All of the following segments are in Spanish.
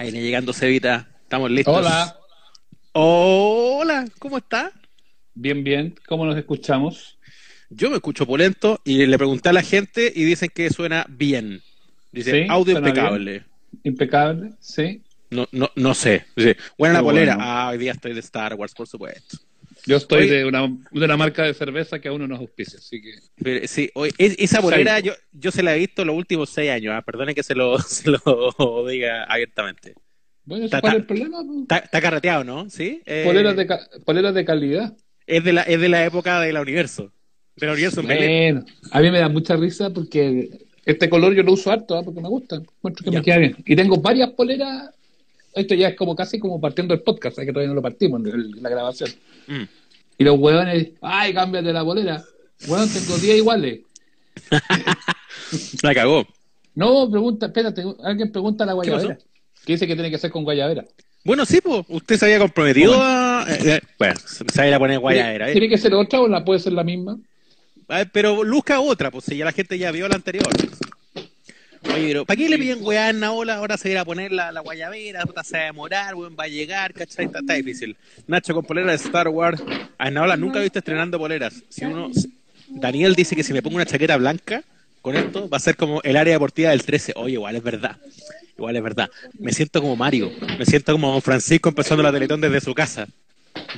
Ahí viene llegando Cevita. Estamos listos. Hola. Hola, ¿cómo está? Bien, bien. ¿Cómo nos escuchamos? Yo me escucho polento y le pregunté a la gente y dicen que suena bien. Dice, Sí, audio impecable. Impecable, sí. No, no, no sé. Dice, buena la polera. bueno. Ah, hoy día estoy de Star Wars, por supuesto. Yo estoy de una, de una marca de cerveza que aún no nos auspicia, así que. Pero, sí, hoy, es- esa polera Psycho. yo, yo se la he visto los últimos seis años. Ah, Perdonen que se lo, se lo diga abiertamente. Bueno, ¿cuál es el problema? Está, carreteado, ¿no? Sí. Eh, Poleras, de, poleras de calidad. es, de la, es de la época del universo. Del universo. Bueno, a mí me da mucha risa porque este color yo lo uso harto, ¿ah? porque me gusta. Que me queda bien. Y tengo varias poleras. Esto ya es como casi como partiendo el podcast, ¿sabes? que todavía no lo partimos en la grabación. Mm. Y los huevones, ay, cámbiate la polera. Bueno, tengo 10 iguales. La cagó. No, pregunta, espérate, alguien pregunta a la ¿Qué guayabera. Que dice que tiene que ser con guayabera. Bueno, sí, pues. Usted se había comprometido a. eh, eh, bueno, se se iba a poner guayadera, ¿eh? ¿Tiene que ser otra o la puede ser la misma? Ah, Pero luzca otra, pues si ya la gente ya vio la anterior. Oye, pero ¿para qué le piden weá en Naola? Ahora se irá a poner la, la guayabera, puta, se va a demorar, weón, va a llegar, ¿cachai? Está, está difícil. Nacho con polera de Star Wars. A Naola nunca he visto estrenando poleras. Si uno. Daniel dice que si me pongo una chaqueta blanca con esto, va a ser como el área deportiva del 13. Oye, igual es verdad. Igual es verdad. Me siento como Mario. Me siento como Francisco empezando la Teletón desde su casa.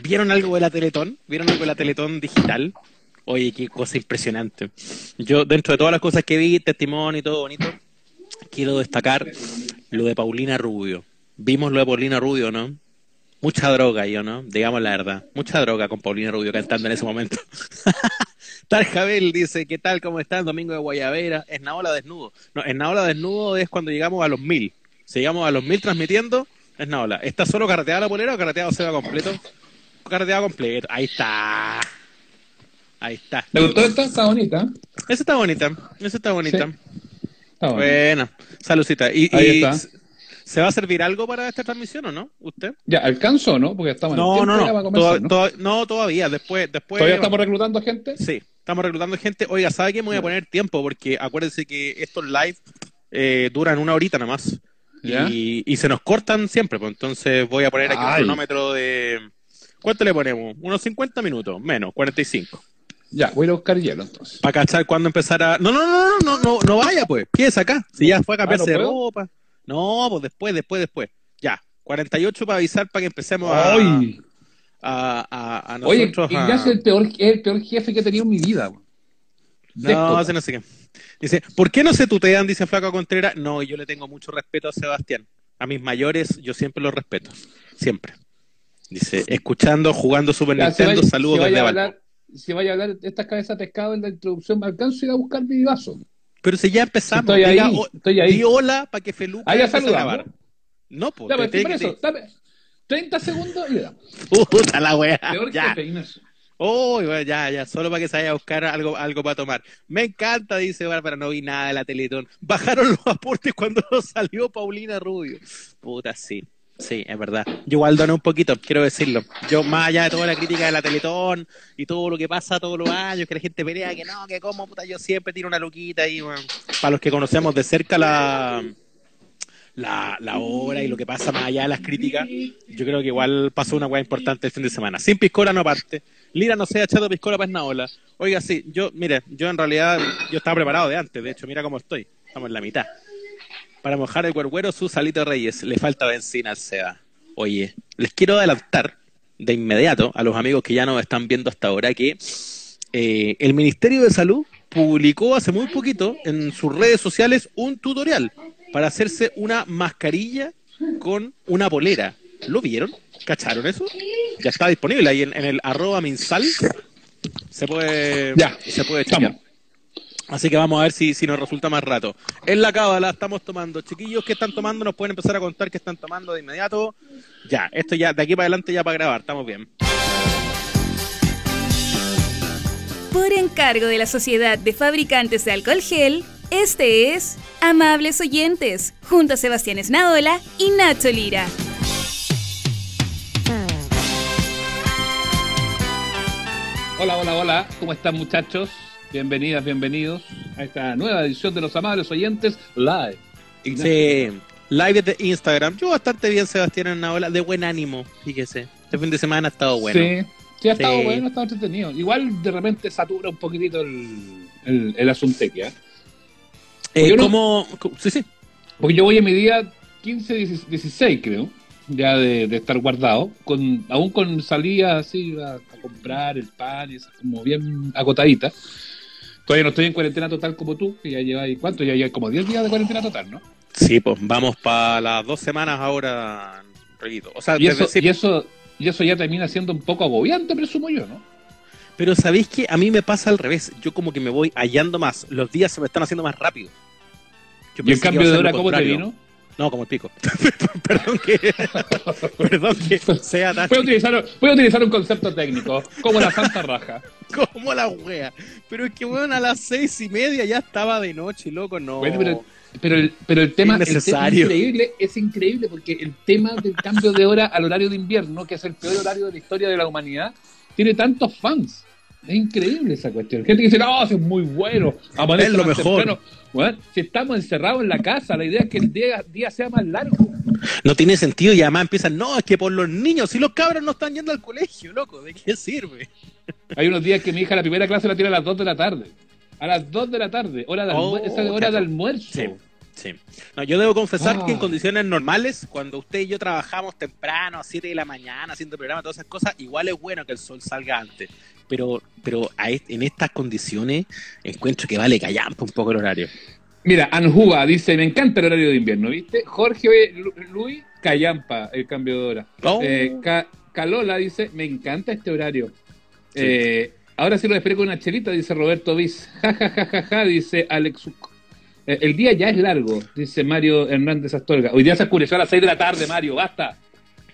¿Vieron algo de la Teletón? ¿Vieron algo de la Teletón digital? Oye, qué cosa impresionante. Yo, dentro de todas las cosas que vi, testimonio y todo bonito, quiero destacar lo de Paulina Rubio. Vimos lo de Paulina Rubio, ¿no? Mucha droga, yo, ¿no? Digamos la verdad. Mucha droga con Paulina Rubio cantando en ese momento. Tarjabel dice, ¿qué tal? ¿Cómo están? Domingo de Guayabera. Es Naola desnudo. No, es Naola desnudo es cuando llegamos a los mil. Si llegamos a los mil transmitiendo, es Naola. ¿Está solo carreteada la polera o carreteado se va completo? Carreteado completo. Ahí está. Ahí está. ¿Le gustó esta? Está bonita. Esa está bonita. Esa está bonita. Sí. Está. Buena. Saludcita. ¿Y, Ahí y está. se va a servir algo para esta transmisión o no? ¿Usted? Ya, ¿alcanzó no? Porque estamos en el No, tiempo no, no. comenzar, ¿no? toda- no, todavía. Después, después. ¿Todavía estamos reclutando gente? Sí, estamos reclutando gente. Oiga, ¿sabe qué? Me voy a poner tiempo porque acuérdense que estos live eh, duran una horita nomás. ¿Ya? Y, y se nos cortan siempre, pues entonces voy a poner aquí un cronómetro de... ¿Cuánto le ponemos? Unos 50 minutos, menos, 45. Ya, voy a ir a buscar hielo entonces. Para cachar cuándo empezar a... No, no, no, no, no, no, no vaya pues. Quédese acá. Si ya fue a cambiarse Ah, ¿no de ropa. No, pues después, después, después. Ya, 48 para avisar para que empecemos a... ¡Ay! A, a, a Oye, nosotros a- Ignacio es el peor, el peor jefe que he tenido en mi vida. No, Déspota. ese no sé qué. Dice, ¿por qué no se tutean? Dice Flaco Contreras. No, yo le tengo mucho respeto a Sebastián. A mis mayores yo siempre los respeto. Siempre. Dice, escuchando, jugando Super Ya, Nintendo, vaya- saludos desde a Valpo. hablar, Si vaya a hablar de estas cabezas de pescado en la introducción, me alcanzo a ir a buscar mi vaso. Pero si ya empezamos, Estoy ahí, diga, o- estoy ahí. di hola para que Feluca Ah, ya saludamos. grabar. No, pues, Ya, te por eso, dame 30 segundos y le damos. Puta la wea. Peor Ah, Ya. Oh, ya, ya, solo para que se vaya a buscar algo, algo para tomar. Me encanta, dice Bárbara, no vi nada de la Teletón. Bajaron los aportes cuando salió Paulina Rubio. Puta, sí, sí, es verdad. Yo igual doné un poquito, quiero decirlo. Yo, más allá de toda la crítica de la Teletón y todo lo que pasa todos los años, que la gente pelea, que no, que como, puta, yo siempre tiro una luquita y, bueno, para los que conocemos de cerca la... La, la obra y lo que pasa más allá de las críticas, yo creo que igual pasó una weá importante el fin de semana. Sin Piscola no parte. Lira no sea Chato Piscola para Naola. Oiga, sí, yo, mire, yo en realidad, yo estaba preparado de antes, de hecho, mira cómo estoy. Estamos en la mitad. Para mojar el cuerguero, su salito Reyes. Le falta benzina al Seba. Oye, les quiero adelantar de inmediato a los amigos que ya nos están viendo hasta ahora que eh, el Ministerio de Salud publicó hace muy poquito en sus redes sociales un tutorial para hacerse una mascarilla con una polera. ¿Lo vieron? ¿Cacharon eso? Ya está disponible ahí en, en el arroba minsal. Se puede, Ya, se puede chequear. Así que vamos a ver si, si nos resulta más rato. En la cábala estamos tomando. Chiquillos, ¿qué están tomando? Nos pueden empezar a contar qué están tomando de inmediato. Ya, esto ya, de aquí para adelante ya para grabar. Estamos bien. Por encargo de la Sociedad de Fabricantes de Alcohol Gel, este es Amables Oyentes, junto a Sebastián Esnaola y Nacho Lira. Hola, hola, hola. ¿Cómo están, muchachos? Bienvenidas, bienvenidos a esta nueva edición de Los Amables Oyentes Live. Ignacio. Sí, Live de Instagram. Yo bastante bien, Sebastián en una ola de buen ánimo, fíjese. Este fin de semana ha estado bueno. Sí, sí, ha estado Sí. bueno, ha estado entretenido. Igual de repente satura un poquitito el, el, el ¿eh? Eh, no- ¿cómo- Sí, sí. Porque yo voy a mi día 15, 16, creo, ya de, de estar guardado, con aún con salida así a, a comprar el pan y esas como bien acotadita. Todavía no estoy en cuarentena total como tú, que ya lleváis, ¿cuánto? Ya lleváis como 10 días de cuarentena total, ¿no? Sí, pues vamos para las dos semanas ahora, Reguito. O sea, Y eso, y, eso, y eso ya termina siendo un poco agobiante, presumo yo, ¿no? Pero sabéis que a mí me pasa al revés. Yo como que me voy hallando más. Los días se me están haciendo más rápido. Yo ¿Y el cambio de hora cómo te vino? No, como el pico. perdón que perdón que sea tan Voy a, utilizar, voy a utilizar un concepto técnico, como la santa raja. como la wea. Pero es que bueno, a las seis y media ya estaba de noche, loco, no. Bueno, pero- Pero el, pero el tema, el tema es increíble, es increíble porque el tema del cambio de hora al horario de invierno, que es el peor horario de la historia de la humanidad, tiene tantos fans. Es increíble esa cuestión. Gente que dice, no, eso es muy bueno. amanece Es lo mejor. temprano". Bueno, si estamos encerrados en la casa, la idea es que el día, día sea más largo. No tiene sentido y además empiezan, no, es que por los niños, si los cabros no están yendo al colegio, loco, ¿de qué sirve? Hay unos días que mi hija la primera clase la tiene a las 2 de la tarde. A las 2 de la tarde, hora de, Oh, almuer- esa es hora de almuerzo. Sí. Sí. No, yo debo confesar que en condiciones normales, cuando usted y yo trabajamos temprano, a 7 de la mañana, haciendo programa, todas esas cosas, igual es bueno que el sol salga antes. Pero, pero a en estas condiciones encuentro que vale callampa un poco el horario. Mira, Anjuba dice, me encanta el horario de invierno, ¿viste? Jorge Lu- Luis, Callampa, el cambio de hora. Oh. Eh, Ca- Calola dice, me encanta este horario. Eh, ahora sí lo esperé con una chelita, dice Roberto Viz. Ja, ja, ja, ja, ja, dice Alex. Eh, el día ya es largo, dice Mario Hernández Astorga. Hoy día se oscureció a las 6 de la tarde, Mario, basta.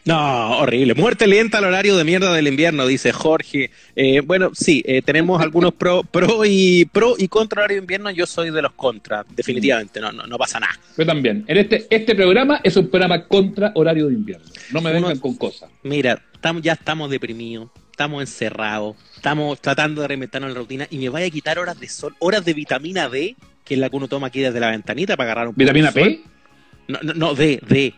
No, horrible. Muerte lenta al horario de mierda del invierno, dice Jorge. Eh, bueno, sí, eh, tenemos algunos pro, pro y pro y contra horario de invierno. Yo soy de los contra, definitivamente. No, no, no pasa nada. Yo también. En este, este programa es un programa contra horario de invierno. No me vengan Uno- con cosas. Mira, ya estamos deprimidos, estamos encerrados, estamos tratando de reinventarnos la rutina y me vaya a quitar horas de sol, horas de vitamina D, que es la que uno toma aquí desde la ventanita para agarrar un poco ¿Vitamina de sol. P? No, no, no, D, D.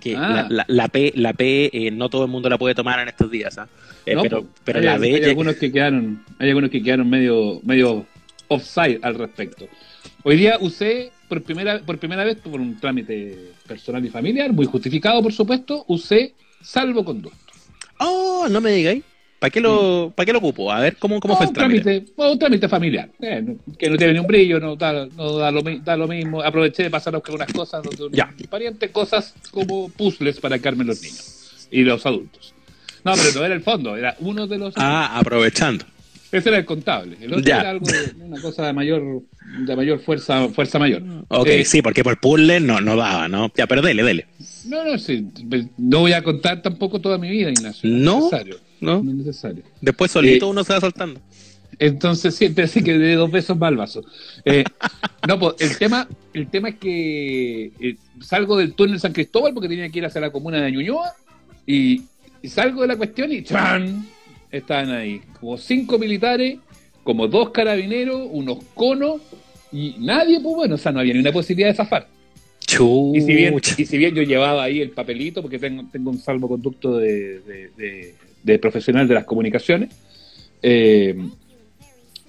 Que Ah. la, la- la P, la P eh, no todo el mundo la puede tomar en estos días, ¿ah? Eh, No, pero pues, pero hay, la hay D ya- algunos que quedaron, hay algunos que quedaron medio, medio offside al respecto. Hoy día usé por primera, por primera vez, por un trámite personal y familiar, muy justificado por supuesto, usé salvoconducto. Oh, no me digáis. ¿Para qué lo, para qué lo ocupo? A ver, ¿cómo, cómo No, fue el un trámite? un trámite familiar, eh, no- que no tiene ni un brillo, no da, no da, lo, da lo mismo. Aproveché de pasar algunas cosas donde Ya. pariente, cosas como puzzles para carmen los niños y los adultos. No, pero no era el fondo, era uno de los Ah, aprovechando. Ese era el contable. El otro Ya. era algo de una cosa de mayor, de mayor fuerza, fuerza mayor. Ok, Eh, sí, porque por puzzle no, no daba, ¿no? Ya, pero dele, dele. No, no, sí. No voy a contar tampoco toda mi vida, Ignacio. No. necesario. ¿No? No es necesario. Después solito Eh, uno se va soltando. Entonces siempre así que de dos besos va al vaso. Eh, no, pues el tema, el tema es que eh, salgo del túnel San Cristóbal porque tenía que ir hacia la comuna de Ñuñoa y, y salgo de la cuestión y ¡chan! Estaban ahí como cinco militares, como dos carabineros, unos conos y nadie, pues bueno, o sea, no había ni una posibilidad de zafar. Chucha. Y si bien, y si bien yo llevaba ahí el papelito, porque tengo, tengo un salvoconducto de, de, de- de profesional de las comunicaciones, eh,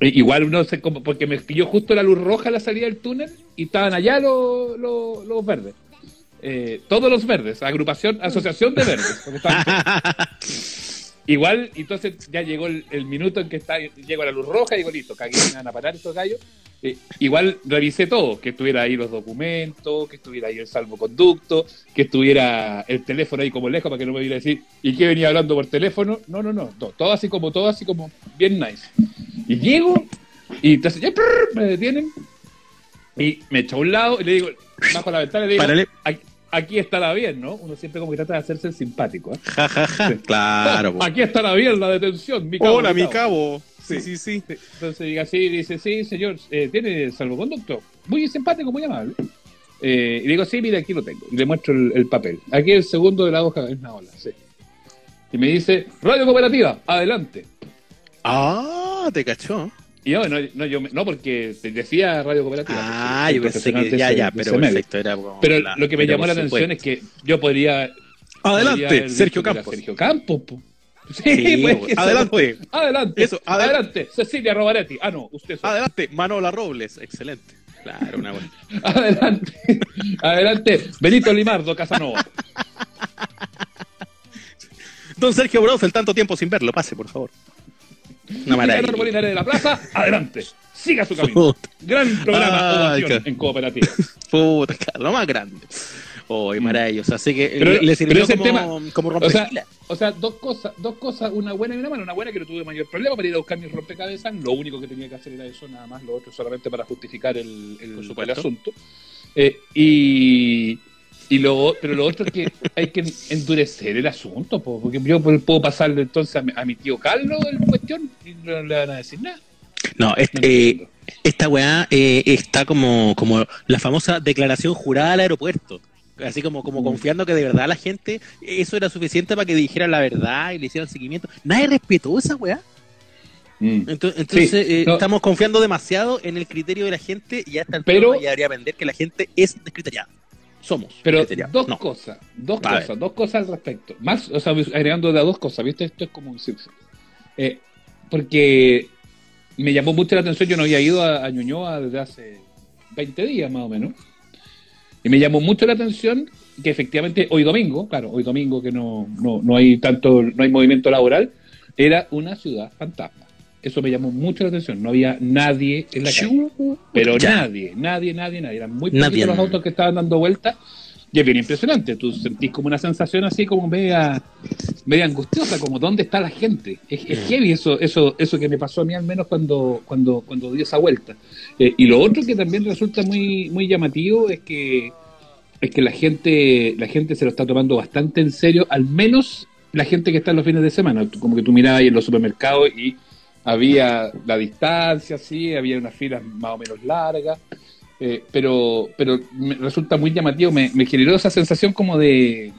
igual uno se como, porque me pilló justo la luz roja a la salida del túnel y estaban allá los, los, los verdes. Eh, todos los verdes, agrupación, asociación de verdes. igual, entonces ya llegó el, el minuto en que está, llegó la luz roja y digo, listo, cagué, me van a parar estos gallos. Eh, igual revisé todo, que estuviera ahí los documentos, que estuviera ahí el salvoconducto, que estuviera el teléfono ahí como lejos para que no me viniera a decir, ¿y qué venía hablando por teléfono? No, no, no, no, todo así como, todo así como bien nice. Y llego, y entonces ya prrr, me detienen, y me echo a un lado y le digo, bajo la ventana y le digo, Párale. aquí, aquí estará bien, ¿no? Uno siempre como que trata de hacerse el simpático, ¿eh? Ja, ja, ja. Claro. Po. aquí estará bien la detención, mi cabo, Hola, mi cabo. cabo. Sí. Sí, sí, sí. Entonces diga así, dice, sí, señor, eh, ¿tiene salvoconducto? Muy simpático, muy amable. Eh, y digo, sí, mira, aquí lo tengo. Y le muestro el, el papel. Aquí el segundo de la hoja es una ola, sí. Y me dice, Radio Cooperativa, adelante. Ah, te cachó. Y yo, no, no, yo, no, porque te decía Radio Cooperativa. Ah, porque yo pensé que ya, ya, pero perfecto. Era como Pero la- lo que me llamó la atención es que yo podría. Adelante, podría Sergio Campos. Sergio Campos, po. Sí, Sí, pues, eso, Adelante. Adelante. Eso, adel- adelante. Cecilia Robaretti. Ah, no, usted. soy. Adelante, Manola Robles, excelente. Claro, una buena. Adelante. Adelante. Benito Limardo Casanova. Don Sergio Bros, el tanto tiempo sin verlo, pase, por favor. Una maravilla. De la Plaza. Adelante. Siga su camino. Puta, Gran programa Ay, en cooperativa. puta, lo más grande. Oh, maravilloso. Así que Pero- le, le sirvió pero como, tema- como O sea, rompecabezas. o sea, dos cosas, dos cosas, una buena y una mala. Una buena que no tuve mayor problema para ir a buscar mis rompecabezas. Lo único que tenía que hacer era eso, nada más. Lo otro solamente para justificar el, asunto. Eh, y, y lo, pero lo otro es que hay que endurecer el asunto, po, porque yo puedo pasarle entonces a mi, a mi tío Carlos el cuestión y no le van a decir nada. No, este, esta weá eh, está como, como la famosa declaración jurada al aeropuerto. Así como, como Mm. confiando que de verdad la gente, eso era suficiente para que dijeran la verdad y le hicieran seguimiento. Nadie respetó esa weá. Mm. Entonces, entonces, eh, no. estamos confiando demasiado en el criterio de la gente y hasta el Pero- ya debería aprender que la gente es descriteriada. Somos Pero dos No. cosas, dos A cosas, dos cosas al respecto. Más, o sea, agregando las dos cosas, ¿viste? Esto es como un. Eh, porque me llamó mucho la atención, yo no había ido a, a Ñuñoa desde hace 20 días más o menos. Y me llamó mucho la atención que efectivamente hoy domingo, claro, hoy domingo que no, no, no hay tanto, no hay movimiento laboral, era una ciudad fantasma. Eso me llamó mucho la atención. No había nadie en la calle. Pero Ya. nadie, nadie, nadie, nadie. Eran muy Nadie. poquitos los autos que estaban dando vueltas. Y es bien impresionante. Tú sentís como una sensación así como media, media angustiosa, como ¿dónde está la gente? Es, es heavy eso, eso, eso que me pasó a mí al menos cuando, cuando, cuando di esa vuelta. Eh, y lo otro que también resulta muy, muy llamativo es que es que la gente, la gente se lo está tomando bastante en serio, al menos la gente que está en los fines de semana. Como que tú mirabas ahí en los supermercados y había la distancia, sí, había unas filas más o menos largas, eh, pero, pero me resulta muy llamativo, me, generó esa sensación como de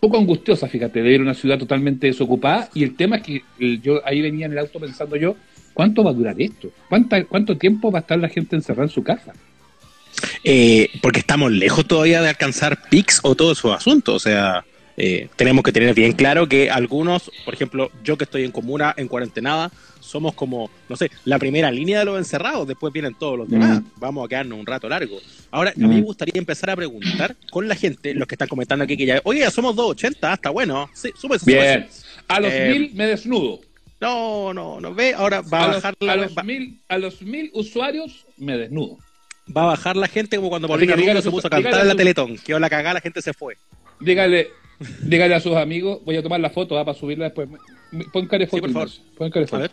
poco angustiosa, fíjate, de ver una ciudad totalmente desocupada y el tema es que yo ahí venía en el auto pensando yo, ¿cuánto va a durar esto? ¿Cuánta, ¿Cuánto tiempo va a estar la gente encerrada en su casa? Eh, porque estamos lejos todavía de alcanzar pics o todos esos asuntos. O sea, eh, tenemos que tener bien claro que algunos, por ejemplo, yo que estoy en comuna, en cuarentenada, somos como, no sé, la primera línea de los encerrados, después vienen todos los demás. Mm. Vamos a quedarnos un rato largo. Ahora, a mí me Mm. gustaría empezar a preguntar con la gente, los que están comentando aquí que ya, oye, ya somos 280, ah, está bueno. Sí, súbese, Bien, súbese. a los Eh, mil me desnudo. No, no, no, ve, ahora va a, a, los, bajar a la, los va, mil, a los mil usuarios me desnudo. va a bajar la gente como cuando Paulina que Rubio se puso a cantar en la Teletón, quedó la cagada, la gente se fue. Dígale, dígale a sus amigos, voy a tomar la foto ah, para subirla después. Pon cara de foto. por favor. Pon de A ver.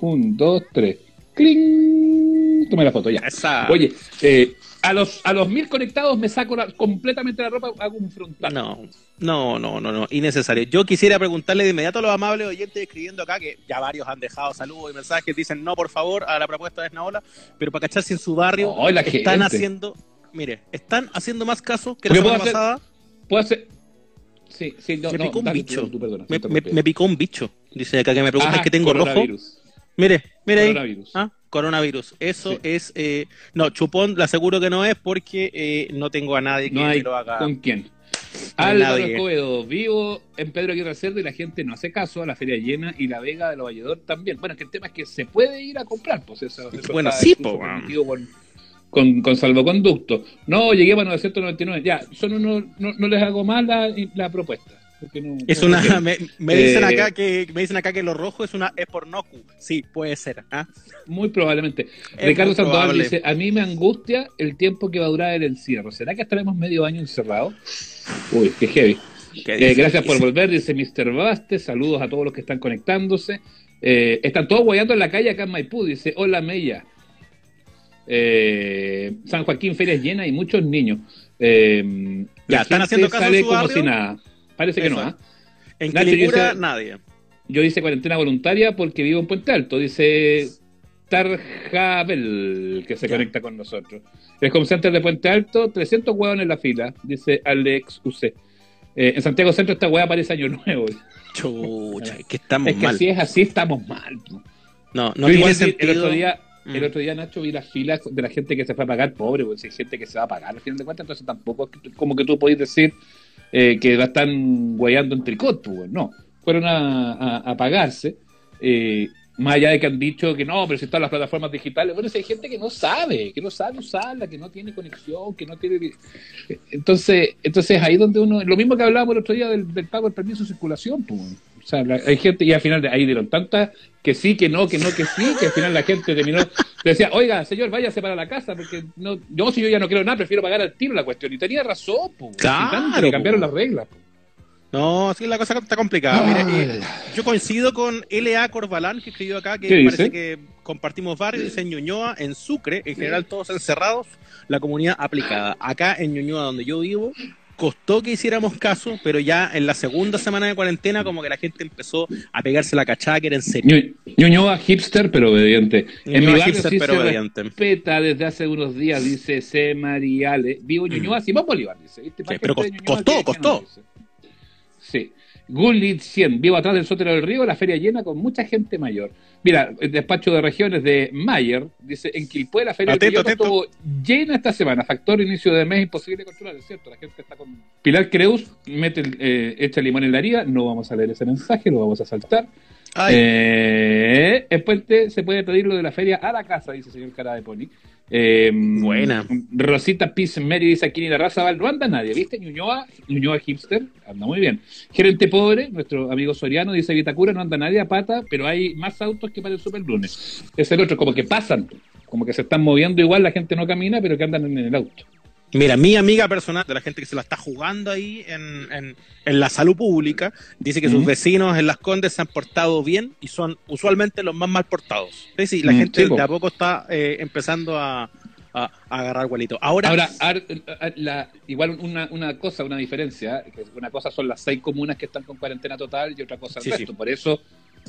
Un, dos, tres. ¡Cling! Toma la foto, ya. Esa. Oye, eh, a los a los mil conectados me saco la- completamente la ropa, hago un frontal. No, no, no, no, no, innecesario. Yo quisiera preguntarle de inmediato a los amables oyentes escribiendo acá, que ya varios han dejado saludos y mensajes, dicen no, por favor, a la propuesta de Esnaola, pero para cachar si en su barrio No, la están gente. haciendo, mire, están haciendo más caso que la semana hacer- pasada. ¿Puedo hacer? Sí, sí, no, me no, picó un dale, bicho. tú, tú, perdona, Me, picó un bicho. Dice acá que me preguntan Ah, que tengo rojo. Mire, mire ahí. Coronavirus. Ah, coronavirus. Eso Sí. es. eh, no, chupón, le aseguro que no es porque eh, no tengo a nadie que No hay me lo haga. con quién. Álvaro. Escobedo, vivo en Pedro Aguirre Cerdo y la gente no hace caso a la feria llena y la Vega de los Valledor también. Bueno, es que el tema es que se puede ir a comprar, pues eso, eso Bueno, sí, po, con, con, con salvoconducto. No, llegué a 999. Ya, son unos- no, no les hago más la, la propuesta. no- Es no una, me, me dicen Eh, acá que me dicen acá que lo rojo es una es por Noku. Sí, puede ser. ¿ah? Muy probablemente. Es Ricardo Sandoval dice, a mí me angustia el tiempo que va a durar el encierro. ¿Será que estaremos medio año encerrados? Uy, qué heavy. ¿Qué Eh, gracias por volver, dice Mr. Baste. Saludos a todos los que están conectándose. Eh, están todos guayando en la calle acá en Maipú. Dice, hola Mella. Eh, San Joaquín, ferias llenas y muchos niños. Eh, Ya, ¿están haciendo caso en sale su como barrio? si nada. Parece que no, ¿ah? En Nacho, Quilicura, nadie. Yo hice cuarentena voluntaria porque vivo en Puente Alto, dice Tarjabel, que se Ya. conecta con nosotros. El home center de Puente Alto, 300 huevos en la fila, dice Alex UC. Eh, en Santiago Centro esta hueá parece año nuevo. Chucha, es que estamos Es que mal. si es así, estamos mal. No, no Yo tiene igual sentido. el otro día, Mm. el otro día Nacho vi las filas de la gente que se fue a pagar, pobre, pues, hay gente que se va a pagar al final de cuentas, entonces tampoco es como que tú podés decir eh, que la están guayando en tricot, pues, no, fueron a, a- a pagarse, eh, más allá de que han dicho que no, pero si están las plataformas digitales, bueno, si hay gente que no sabe, que no sabe usarla, que no tiene conexión, que no tiene... Entonces, entonces ahí donde uno, lo mismo que hablábamos el otro día del, del pago del permiso de circulación, pues, o sea, la- hay gente, y al final ahí dieron tantas que sí, que no, que no, que sí, que al final la gente terminó, decía, oiga, señor, váyase para la casa, porque no, yo si yo ya no quiero nada, prefiero pagar al tiro la cuestión. Y tenía razón, pues. Claro, cambiaron las reglas. po. No, sí, la cosa está complicada. Ay. Mire, eh, yo coincido con L.A. Corbalán, que escribió acá, que ¿Qué parece dice? que compartimos dice en Ñuñoa, en Sucre, en general todos encerrados, la comunidad aplicada. Acá en Ñuñoa, donde yo vivo, costó que hiciéramos caso, pero ya en la segunda semana de cuarentena, como que la gente empezó a pegarse la cachada que era en serio. Ñu- Ñuñoa hipster, pero obediente. en mi Ñuñoa barrio hipster, sí pero se obediente. respeta desde hace unos días, dice C. Mariale. Vivo Ñuñoa, Simón Bolívar, dice. Mm. pero Ñuñoa costó, costó. no. Sí. Gullit 100, vivo atrás del sótano del río, la feria llena con mucha gente mayor. Mira, el despacho de regiones de Mayer dice, en Quilpué la feria Atento, del estuvo llena esta semana. Factor inicio de mes imposible controlar, es cierto, la gente está con... Pilar Creus mete, el- eh, echa limón en la herida, no vamos a leer ese mensaje, lo vamos a saltar. Ay, Eh, el puente se puede pedir lo de la feria a la casa, dice el señor Cara de Pony. Eh, Buena. Rosita Peace Mary dice aquí en la raza Val, no anda nadie, ¿viste? Ñuñoa, Ñuñoa hipster, anda muy bien. Gerente pobre, nuestro amigo Soriano, dice Vitacura, no anda nadie a pata, pero hay más autos que para el super lunes. Es el otro, como que pasan, como que se están moviendo igual, la gente no camina, pero que andan en el auto. Mira, mi amiga personal, de la gente que se la está jugando ahí en, en- en la salud pública, dice que sus vecinos en Las Condes se han portado bien y son usualmente los más mal portados. Es decir, la Mm, gente de a poco está eh, empezando a, a- a agarrar vuelito. Ahora, Ahora, ar- ar- la- igual una, una cosa, una diferencia, que una cosa son las seis comunas que están con cuarentena total y otra cosa el Sí, resto. sí. Por eso,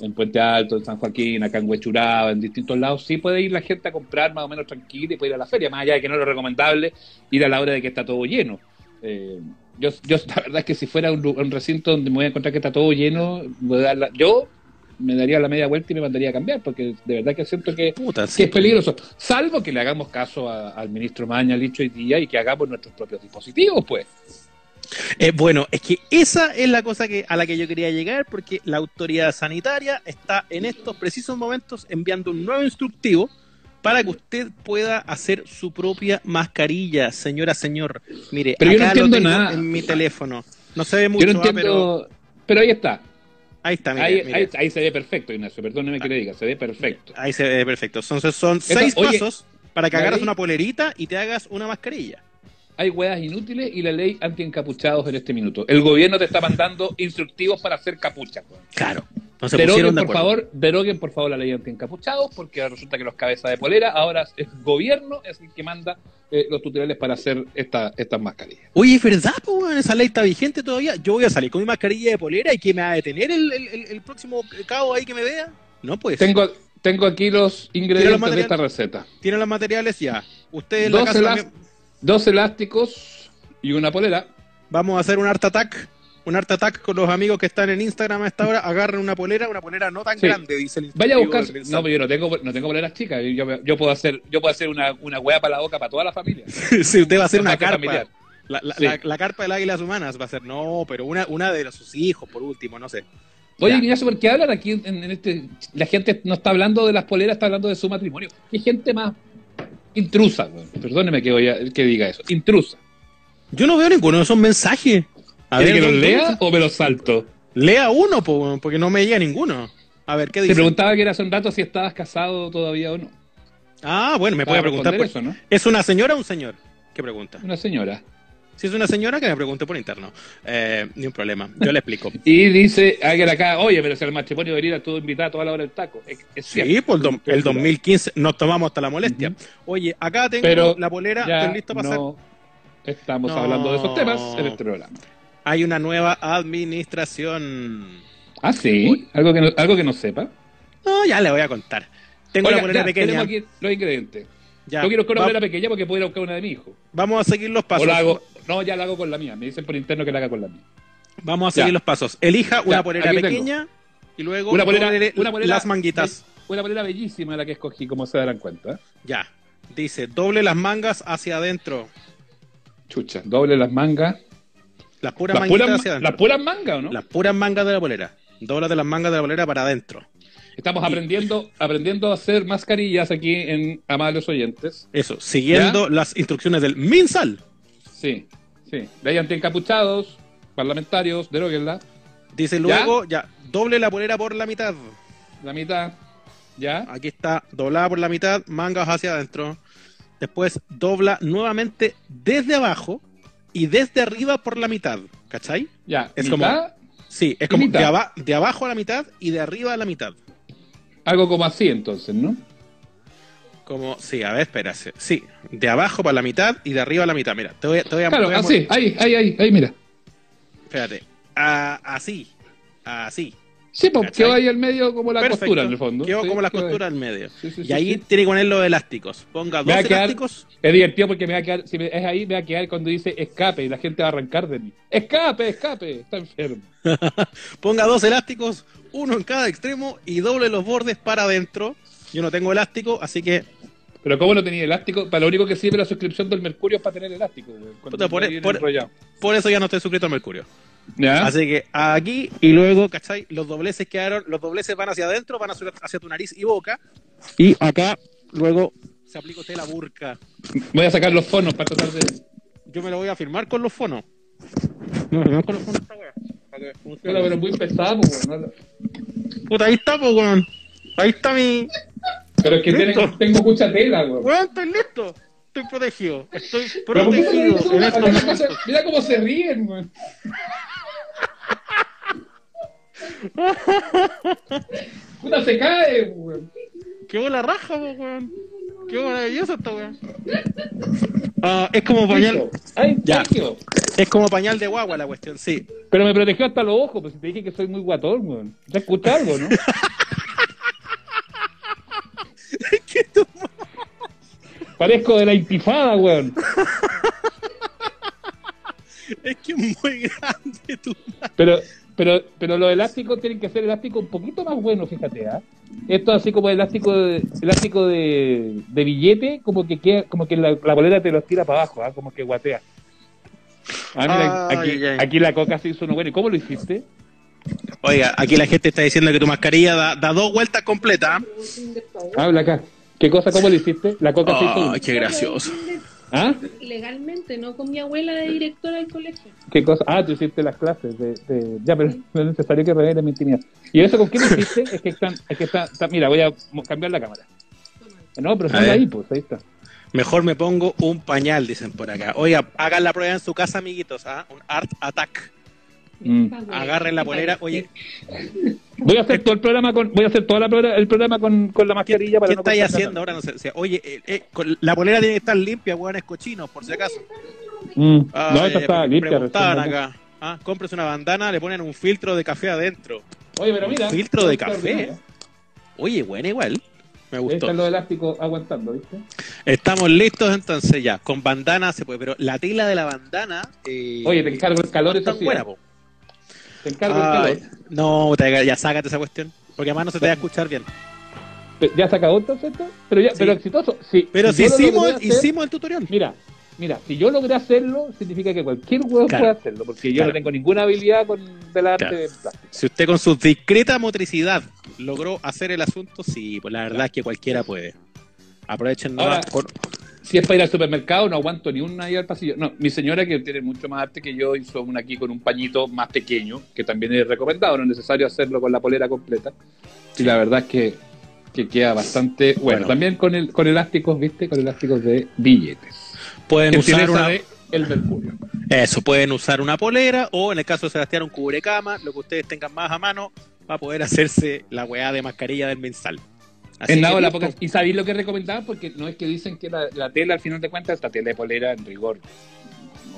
en Puente Alto, en San Joaquín, acá en Huechuraba, en distintos lados, sí puede ir la gente a comprar más o menos tranquila y puede ir a la feria, más allá de que no es lo recomendable ir a la hora de que está todo lleno. Eh, yo, yo, la verdad es que si fuera un, recinto donde me voy a encontrar que está todo lleno, voy a dar la- yo me daría la media vuelta y me mandaría a cambiar, porque de verdad que siento que puta, que sí, es peligroso. Salvo que le hagamos caso a- al ministro Maña, dicho hoy día, y que hagamos nuestros propios dispositivos, pues. Eh, bueno, es que esa es la cosa que, a la que yo quería llegar, porque la autoridad sanitaria está en estos precisos momentos enviando un nuevo instructivo para que usted pueda hacer su propia mascarilla, señora, señor. Mire, Pero yo no acá lo entiendo tengo nada. en mi teléfono. No se ve mucho, Yo no ah, pero. Pero ahí está. ahí está, mire, ahí, ahí- ahí se ve perfecto, Ignacio. Perdóneme que le diga, se ve perfecto. Ahí se ve perfecto. Son, son seis oye, pasos para que ley- una polerita y te hagas una mascarilla. Hay hueas inútiles y la ley anti-encapuchados en este minuto. El gobierno te está mandando instructivos para hacer capuchas. Claro. No se deroguen, de por favor, deroguen, por favor, la ley anti-encapuchados, porque resulta que los cabezas de polera, ahora el gobierno es el que manda eh, los tutoriales para hacer esta, estas mascarillas. Oye, es verdad, pues, esa ley está vigente todavía. Yo voy a salir con mi mascarilla de polera y que me va a detener el, el- próximo cabo ahí que me vea. No, pues. Tengo, tengo aquí los ingredientes de esta receta. Tiene los materiales ya. Ustedes en la casa también- dos elásticos y una polera. vamos a hacer un art attack. Un art attack con los amigos que están en Instagram a esta hora. Agarren una polera, una polera no tan Sí. grande, dice el Vaya a buscar. No, pero yo no tengo, no tengo poleras chicas. Yo, yo puedo hacer, yo puedo hacer una, una hueá para la boca para toda la familia. si usted va a hacer una Zapato carpa. familiar. La, la- Sí. la- la carpa del águilas humanas va a ser, no, pero una, una de sus hijos, por último, no sé. Oye. Ignacio, ¿por qué hablan aquí en, en este? La gente no está hablando de las poleras, está hablando de su matrimonio. Qué gente más intrusa. Perdóneme que, voy a- que diga eso. Intrusa. Yo no veo ninguno de esos mensajes. A ¿Quiere que los ¿dónde- lea o me los salto? Lea uno, po, porque no me llega ninguno. A ver, ¿qué Te dice? preguntaba que era hace un rato si estabas casado todavía o no. Ah, bueno, me puede preguntar. por- eso, ¿no? ¿Es una señora o un señor? ¿Qué pregunta? Una señora. Si es una señora, que me pregunte por interno. Eh, ni un problema. Yo le explico. Y dice alguien acá, oye, pero si el matrimonio debería todo invitado a toda la hora del taco. Es. Sí, por el, el 2015 nos tomamos hasta la molestia. Oye, acá tengo Pero la polera, estoy listo para no estamos No. hablando de esos temas en este programa. Hay una nueva administración. Ah, sí. Algo que no, algo que no sepa. No, ya le voy a contar. Tengo Oiga, la polera ya, pequeña. tenemos aquí los ingredientes. Ya. Yo quiero buscar una Va- polera pequeña porque puedo ir a buscar una de mi hijo. Vamos a seguir los pasos. O la hago, no, ya la hago con la mía. Me dicen por interno que la haga con la mía. Vamos a seguir Ya. los pasos. Elija una Ya, polera tengo. pequeña y luego Una polera- una polera- las manguitas. una polera bellísima la que escogí, como se darán cuenta. Ya. Dice, doble las mangas hacia adentro. Chucha, doble las mangas. Las puras Las puras, hacia adentro. las puras mangas, ¿o no? Las puras mangas de la polera. Doblas de las mangas de la polera para adentro. Estamos aprendiendo, aprendiendo a hacer mascarillas aquí en Amables Oyentes. Eso, siguiendo las instrucciones del MinSal. Sí, sí. De ahí antiencapuchados, parlamentarios, deróguenla. Dice luego, ya, doble la polera por la mitad. La mitad, ¿ya? Aquí está, doblada por la mitad, mangas hacia adentro. Después dobla nuevamente desde abajo y desde arriba por la mitad. ¿Cachai? Ya, Es mitad, Sí, es ¿Y como de, aba- de abajo a la mitad y de arriba a la mitad. algo como así entonces, ¿no? Como, sí, a ver, espérate. Sí, de abajo para la mitad y de arriba a la mitad. Mira, te voy, a- te voy a Claro, voy a así, ahí, ahí, ahí, ahí, mira. Espérate. Ah, así. Así. Sí, ¿Cachai? quedó ahí al medio como la Perfecto. costura en el fondo. Quedó Sí, como la ahí. costura al medio. Sí, sí, y ahí tiene que poner los elásticos. Ponga dos quedar- elásticos. Es divertido porque me va a quedar, si me- es ahí, me va a quedar cuando dice escape y la gente va a arrancar de mí. Escape, escape, está enfermo. Ponga dos elásticos, uno en cada extremo y doble los bordes para adentro. Yo no tengo elástico, así que Pero ¿cómo no tenía elástico? Para lo único que sirve la suscripción del Mercurio es para tener elástico, Puta, por- no viene por- eso ya no estoy suscrito a Mercurio. ¿Ya? Así que aquí y luego, ¿cachai? Los dobleces quedaron, los dobleces van hacia adentro, van hacia, hacia tu nariz y boca. Y acá, luego, se aplica usted la burka. Voy a sacar los fonos para tratar de... Yo me lo voy a firmar con los fonos. A firmar con los fonos esta wea, para que funcione. Pero, pero muy pesado. ¿no? Puta, ahí está, po, weón. Ahí está mi. Pero es que tengo, tengo mucha tela, güey. Weón, estoy listo. Estoy protegido. Estoy Pero ¿por qué no le protegido en estos mira cómo momentos. se- Mira cómo se ríen, güey. Puta, se cae, güey. Qué buena raja, weón. Qué maravilloso esta weón. Ah, es como pañal. Ay, Ya. Es como pañal de guagua la cuestión, sí. Pero me protegió hasta los ojos, pues si te dije que soy muy guatón, güey. Ya escuché algo, ¿no? Parezco de la intifada, güey. Es que es muy grande tu. Pero, pero, pero los elásticos tienen que ser elásticos un poquito más buenos, fíjate, ¿ah? Esto así como elástico de, elástico de, de billete, como que queda, como que la, la bolera te los tira para abajo, ¿ah? Como que guatea. Ah, mira, aquí la coca se hizo uno bueno. ¿Y cómo lo hiciste? Oiga, aquí la gente está diciendo que tu mascarilla da, da dos vueltas completas. Habla acá. ¿Qué cosa? ¿Cómo lo hiciste? La coca hizo Ay, qué gracioso. ¿Ah? Legalmente, no con mi abuela de directora del colegio. ¿Qué cosa? Ah, tú hiciste las clases de... de- Ya, pero no es necesario que revele mi intimidad. ¿Y eso con qué lo hiciste? Es que están... Es que está, está- mira, voy a cambiar la cámara. No, pero ver. ahí, pues, ahí está. Mejor me pongo un pañal, dicen por acá. Oiga, hagan la prueba en su casa, amiguitos. ¿ah? Un Art Attack. Mm. Agarren la polera. Oye, Voy a hacer todo el programa con... Voy a hacer toda la el programa con, con la ¿qué, mascarilla para qué no estáis haciendo ahora? No sé. o sea, oye, eh, eh, con- la polera tiene que estar limpia, hueones cochinos, por si acaso. Mm. Ah, no, esta eh, está limpia. Preguntaban acá. Ah, cómprese una bandana, le ponen un filtro de café adentro. Oye, pero mira. filtro de café. ordinario. Oye, bueno, igual. Me gustó. están los elásticos aguantando, ¿viste? Estamos listos entonces ya. Con bandana se puede, pero la tela de la bandana. eh, Oye, te encargo el calor, no es eso sí. buena, po. Te encargo Ay, el calor. no, te- ya sácate esa cuestión. Porque además no se te va a escuchar bien. Pe- ¿Ya se acabó entonces esto? Pero, ya, Sí. pero exitoso. Sí, Pero si hicimos, hacer- hicimos el tutorial. Mira, mira, si yo logré hacerlo, significa que cualquier huevo Claro. puede hacerlo, porque yo Claro. no tengo ninguna habilidad con del arte Claro. de plástico. Si usted con su discreta motricidad logró hacer el asunto, sí, pues la verdad es que cualquiera puede. Aprovechen Ahora- nomás con- Si es para ir al supermercado, no aguanto ni una ahí al pasillo. No, mi señora, que tiene mucho más arte que yo, hizo una aquí con un pañito más pequeño, que también es recomendado, no es necesario hacerlo con la polera completa. Y la verdad es que, que queda bastante bueno. Bueno. También con el con elásticos, ¿viste? Con elásticos de billetes. pueden Que usar una, de el mercurio. eso, pueden usar una polera o en el caso de Sebastián un cubrecama, lo que ustedes tengan más a mano para poder hacerse la weá de mascarilla del mensal. Así En que nada, la listo. poca- y sabéis lo que recomendaban porque no es que dicen que la, la tela al final de cuentas esta tela de polera en rigor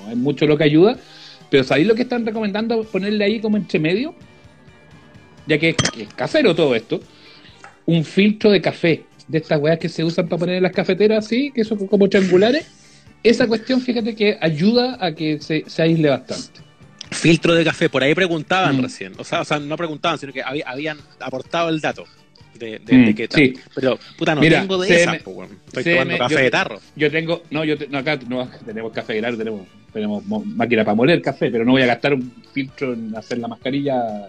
no es mucho lo que ayuda pero sabéis lo que están recomendando ponerle ahí como entre medio ya que es, que es casero todo esto un filtro de café de estas weas que se usan para poner en las cafeteras así que son como triangulares esa cuestión fíjate que ayuda a que se, se aísle bastante Filtro de café, por ahí preguntaban Mm. recién. O sea, o sea, no preguntaban, sino que habí- habían aportado el dato. De, de, Mm, de qué tal. sí. Pero, puta, no Mira, tengo de CM, esas, po, weón. Estoy CM, tomando café yo- de tarro. Yo tengo, no, yo te- no, acá no, tenemos café de grano, tenemos, tenemos mo- máquina para moler café, pero no voy a gastar un filtro en hacer la mascarilla,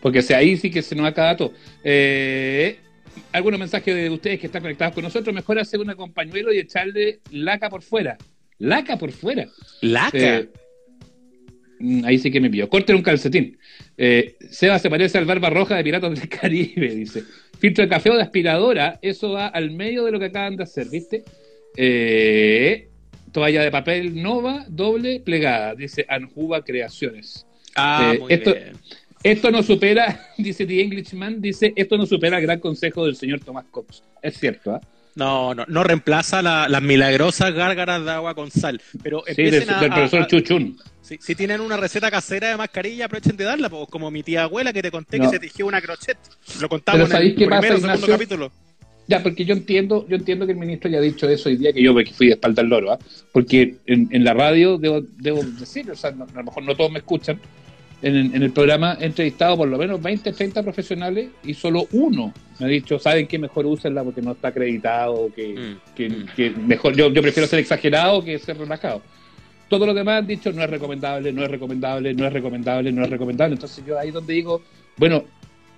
porque si ahí sí que se nos acaba todo. Eh, algunos mensajes de ustedes que están conectados con nosotros, mejor hacer una con pañuelo y echarle laca por fuera. Laca por fuera. Laca. Eh, mm, ahí sí que me pilló. Corten un calcetín. Eh, Seba se parece al Barba Roja de Piratas del Caribe, dice. Filtro de café o de aspiradora, eso va al medio de lo que acaban de hacer, ¿viste? Eh, toalla de papel Nova, doble plegada, dice Anjuba Creaciones. ah, eh, muy esto- bien. Esto no supera, dice The Englishman, dice, esto no supera el gran consejo del señor Tomás Cox. Es cierto, ¿ah? No, no, no reemplaza la- las milagrosas gárgaras de agua con sal. Pero Sí, del, a, del profesor a- Chuchún. Si, si tienen una receta casera de mascarilla, aprovechen de darla, pues, como mi tía abuela que te conté No. que se tejió una crochet. Lo contamos Pero en ¿sabéis el qué pasa, primero o segundo capítulo. Ya, porque yo entiendo, yo entiendo que el ministro ya ha dicho eso hoy día, que yo me fui de espalda al loro, ¿ah? porque en, en la radio debo, debo decir, o sea, no- a lo mejor no todos me escuchan, en, en el programa he entrevistado por lo menos 20, 30 profesionales y solo uno me ha dicho, ¿saben qué? Mejor úsenla porque no está acreditado, que, Mm, que, mm. que mejor, yo, yo prefiero ser exagerado que ser relajado. Todos los demás han dicho, no es recomendable, no es recomendable, no es recomendable, no es recomendable. Entonces yo ahí donde digo, bueno,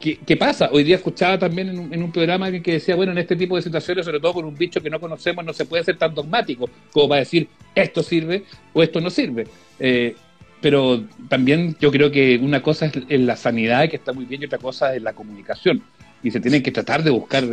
¿Qué, qué pasa? Hoy día escuchaba también en un, en un programa que decía, bueno, en este tipo de situaciones, sobre todo con un bicho que no conocemos, no se puede ser tan dogmático como para decir esto sirve o esto no sirve. Eh, pero también yo creo que una cosa es la sanidad, que está muy bien, y otra cosa es la comunicación. Y se tienen que tratar de buscar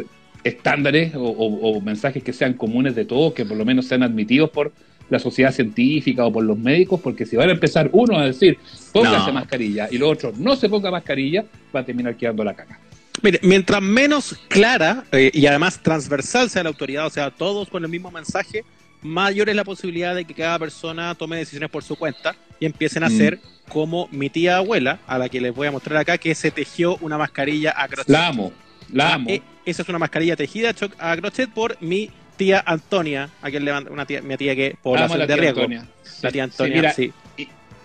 estándares o mensajes que sean comunes de todos, que por lo menos sean admitidos por la sociedad científica o por los médicos, porque si van a empezar uno a decir, póngase No. mascarilla, y los otros no se ponga mascarilla, va a terminar quedando la caca. Mire, mientras menos clara eh, y además transversal sea la autoridad, o sea, todos con el mismo mensaje, mayor es la posibilidad de que cada persona tome decisiones por su cuenta y empiecen a Mm. hacer como mi tía abuela, a la que les voy a mostrar acá, que se tejió una mascarilla a crochet. La amo, la Ah, amo. eh, esa es una mascarilla tejida a crochet por mi tía Antonia, a quien le mando- una tía, mi tía que Amo a población la de riesgo. Antonia. La tía sí, Antonia, mira, sí.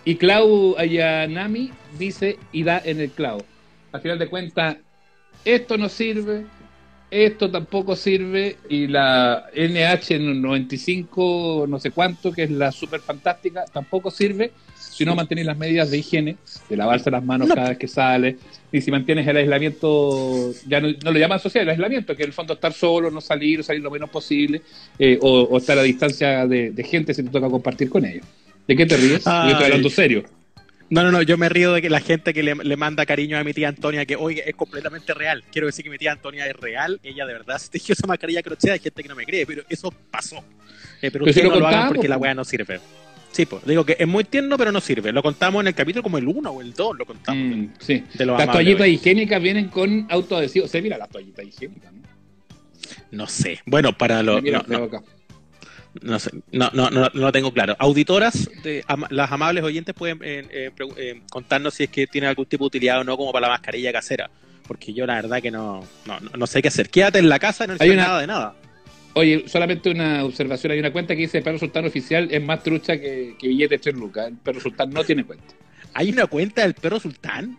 Y Clau Ayanami dice y da en el clavo. Al final de cuentas, esto no sirve, esto tampoco sirve, y la NH95, no sé cuánto, que es la super fantástica, tampoco sirve si no mantienes las medidas de higiene, de lavarse las manos No. cada vez que sale, y si mantienes el aislamiento, ya no, no lo llaman social, el aislamiento, que en el fondo estar solo, no salir, salir lo menos posible, eh, o, o estar a distancia de, de gente si te toca compartir con ellos. ¿De qué te ríes? Yo estoy hablando serio. No, no, no, yo me río de que la gente que le, le manda cariño a mi tía Antonia, que hoy es completamente real. Quiero decir que mi tía Antonia es real, ella de verdad se tejió esa mascarilla crochet, hay gente que no me cree, pero eso pasó. Eh, pero Pero si ustedes lo no lo hagan contamos, porque la weá no sirve. Sí, pues, digo que es muy tierno, pero no sirve. Lo contamos en el capítulo como el 1 o el 2, lo contamos. Mm, sí. De Las toallitas higiénicas vienen con autoadhesivo. Se mira las toallitas higiénicas, ¿no? No sé. Bueno, para lo, Mira, no, no, no sé. No, no, no, no lo tengo claro. Auditoras, de, las amables oyentes pueden eh, eh, eh, contarnos si es que tienen algún tipo de utilidad o no como para la mascarilla casera. Porque yo la verdad que no, no, no- sé qué hacer. Quédate en la casa y no una- nada de nada. Oye, solamente una observación. Hay una cuenta que dice Perro Sultán Oficial es más trucha que, que billete de 3 lucas. El Perro Sultán no tiene cuenta. ¿Hay una cuenta del perro sultán?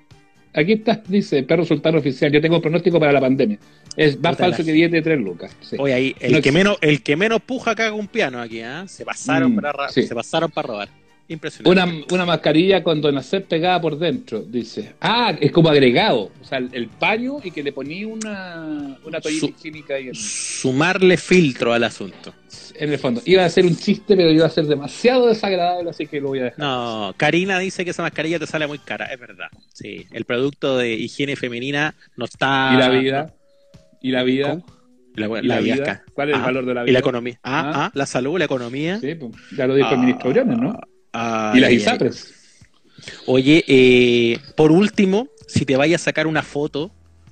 Aquí está, dice Perro Sultán Oficial. Yo tengo pronóstico para la pandemia. Es más Puta falso la- que billete de 3 lucas. Sí. Oye, ahí, el, No que existe. menos, el que menos puja caga un piano aquí, ¿ah? Se pasaron, Mm, para, sí. se pasaron para robar. Impresionante. Una, una mascarilla con Donacet pegada por dentro, dice. Ah, es como agregado. O sea, el, el paño y que le ponía una, una toallita Su- higiénica ahí en, Sumarle filtro al asunto. en el fondo. Iba a ser un chiste, pero iba a ser demasiado desagradable, así que lo voy a dejar. No, Karina dice que esa mascarilla te sale muy cara, es verdad. Sí, el producto de higiene femenina no está. y la vida. Y la vida. ¿Cómo? La, Y la la vida. ¿Cuál es el Ah, valor de la Y vida? la economía. Ah, Ah. ah, la salud, la economía. Sí, pues, ya lo dijo el ministro Briones, ¿no? Ah, y las ISAPRES. Oye, eh, por último, si te vayas a sacar una foto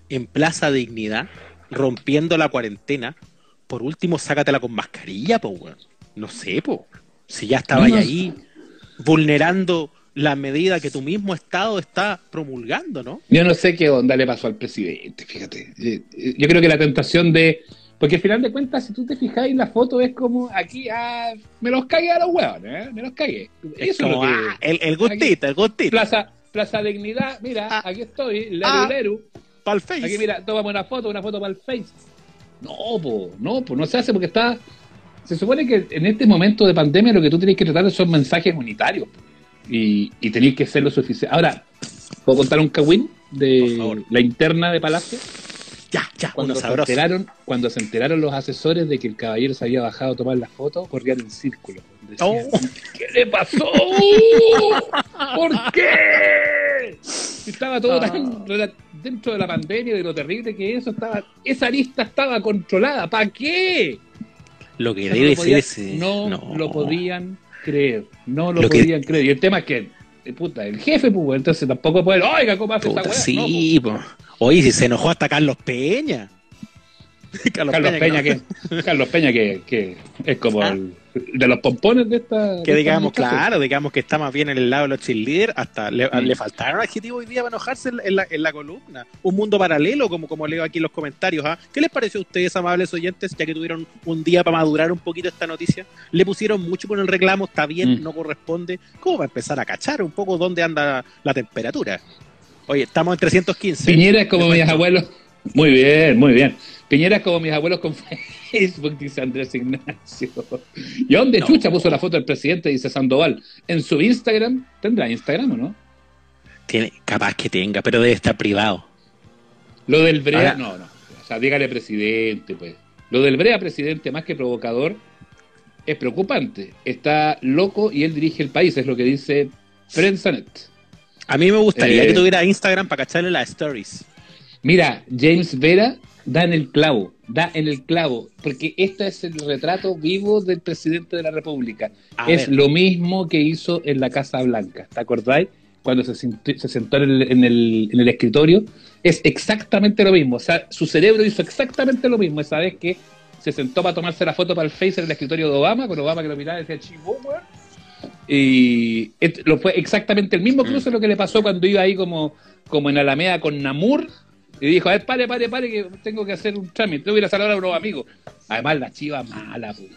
en Plaza Dignidad, rompiendo la cuarentena, por último, sácatela con mascarilla, po, weón. No sé, po. Si ya No, no. ahí vulnerando la medida que tu mismo Estado está promulgando, ¿no? Yo no sé qué onda le pasó al presidente, fíjate. Eh, eh, Yo creo que la tentación de. Porque al final de cuentas, si tú te fijas en la foto, es como aquí, ah, me los cagué a los hueones, ¿eh? me los cagué. Es Eso es lo como, que. ah, el, el gustito, el gustito. Plaza, Plaza Dignidad, mira, Ah. aquí estoy, leru Ah. leru. Para el Face. Aquí, mira, tomamos una foto, una foto para el Face. No, po, no, pues no se hace porque está. Se supone que en este momento de pandemia lo que tú tienes que tratar son mensajes unitarios. po. Y, y tenéis que ser lo suficiente. Ahora, ¿puedo contar un cagüín de la interna de Palacio? Ya, ya, Cuando se, sabroso. enteraron, cuando se enteraron los asesores de que el caballero se había bajado a tomar la foto, corrían en círculo. Decían, Oh. ¿Qué le pasó? ¿Por qué? Estaba todo Ah. tan dentro de la pandemia, de lo terrible que eso estaba. Esa lista estaba controlada. ¿Para qué? Lo que O sea, debe no, lo ser podían- ese. no, lo podían creer. No lo, Lo que- podían creer. Y el tema es que, puta, el jefe, pues, entonces tampoco puede. Oiga, ¿cómo hace Puta, esa weá? sí, po. Oye, si se enojó hasta Carlos Peña. Carlos, Carlos Peña, que, Carlos Peña que, que es como Ah. el, de los pompones de esta. que de digamos, claro, digamos que está más bien en el lado de los cheerleaders, hasta le, Mm. le faltaron adjetivos hoy día para enojarse en, la, en la columna. Un mundo paralelo, como, como leo aquí en los comentarios. ¿ah? ¿Qué les pareció a ustedes, amables oyentes, ya que tuvieron un día para madurar un poquito esta noticia? Le pusieron mucho por el reclamo, está bien, Mm. no corresponde. ¿Cómo va a empezar a cachar un poco dónde anda la temperatura? Oye, estamos en 315. Piñera es como mis abuelos. Muy bien, muy bien. Piñera es como mis abuelos con Facebook, dice Andrés Ignacio. ¿Y a dónde No. Chucha puso la foto del presidente? Dice Sandoval. En su Instagram, ¿tendrá Instagram o no? Tiene, capaz que tenga, pero debe estar privado. Lo del Brea, Ahora- no, no. O sea, dígale presidente, pues. Lo del Brea presidente, más que provocador, es preocupante. Está loco y él dirige el país, es lo que dice PrensaNet. A mí me gustaría Eh. que tuviera Instagram para cacharle las stories. Mira, James Vera da en el clavo, da en el clavo, porque este es el retrato vivo del presidente de la República. A es ver. lo mismo que hizo en la Casa Blanca, ¿te acordáis? Cuando se, sentó- se sentó en el, en, el, en el escritorio, es exactamente lo mismo. O sea, su cerebro hizo exactamente lo mismo esa vez que se sentó para tomarse la foto para el Face en el escritorio de Obama, con Obama que lo miraba y decía, chivo, weón". Y lo fue exactamente el mismo cruce lo que le pasó cuando iba ahí como, como en Alameda con Namur. Y dijo, a ver, pare, pare, pare, que tengo que hacer un trámite. Tengo que ir a saludar a unos amigos. Además, la chiva mala, pues.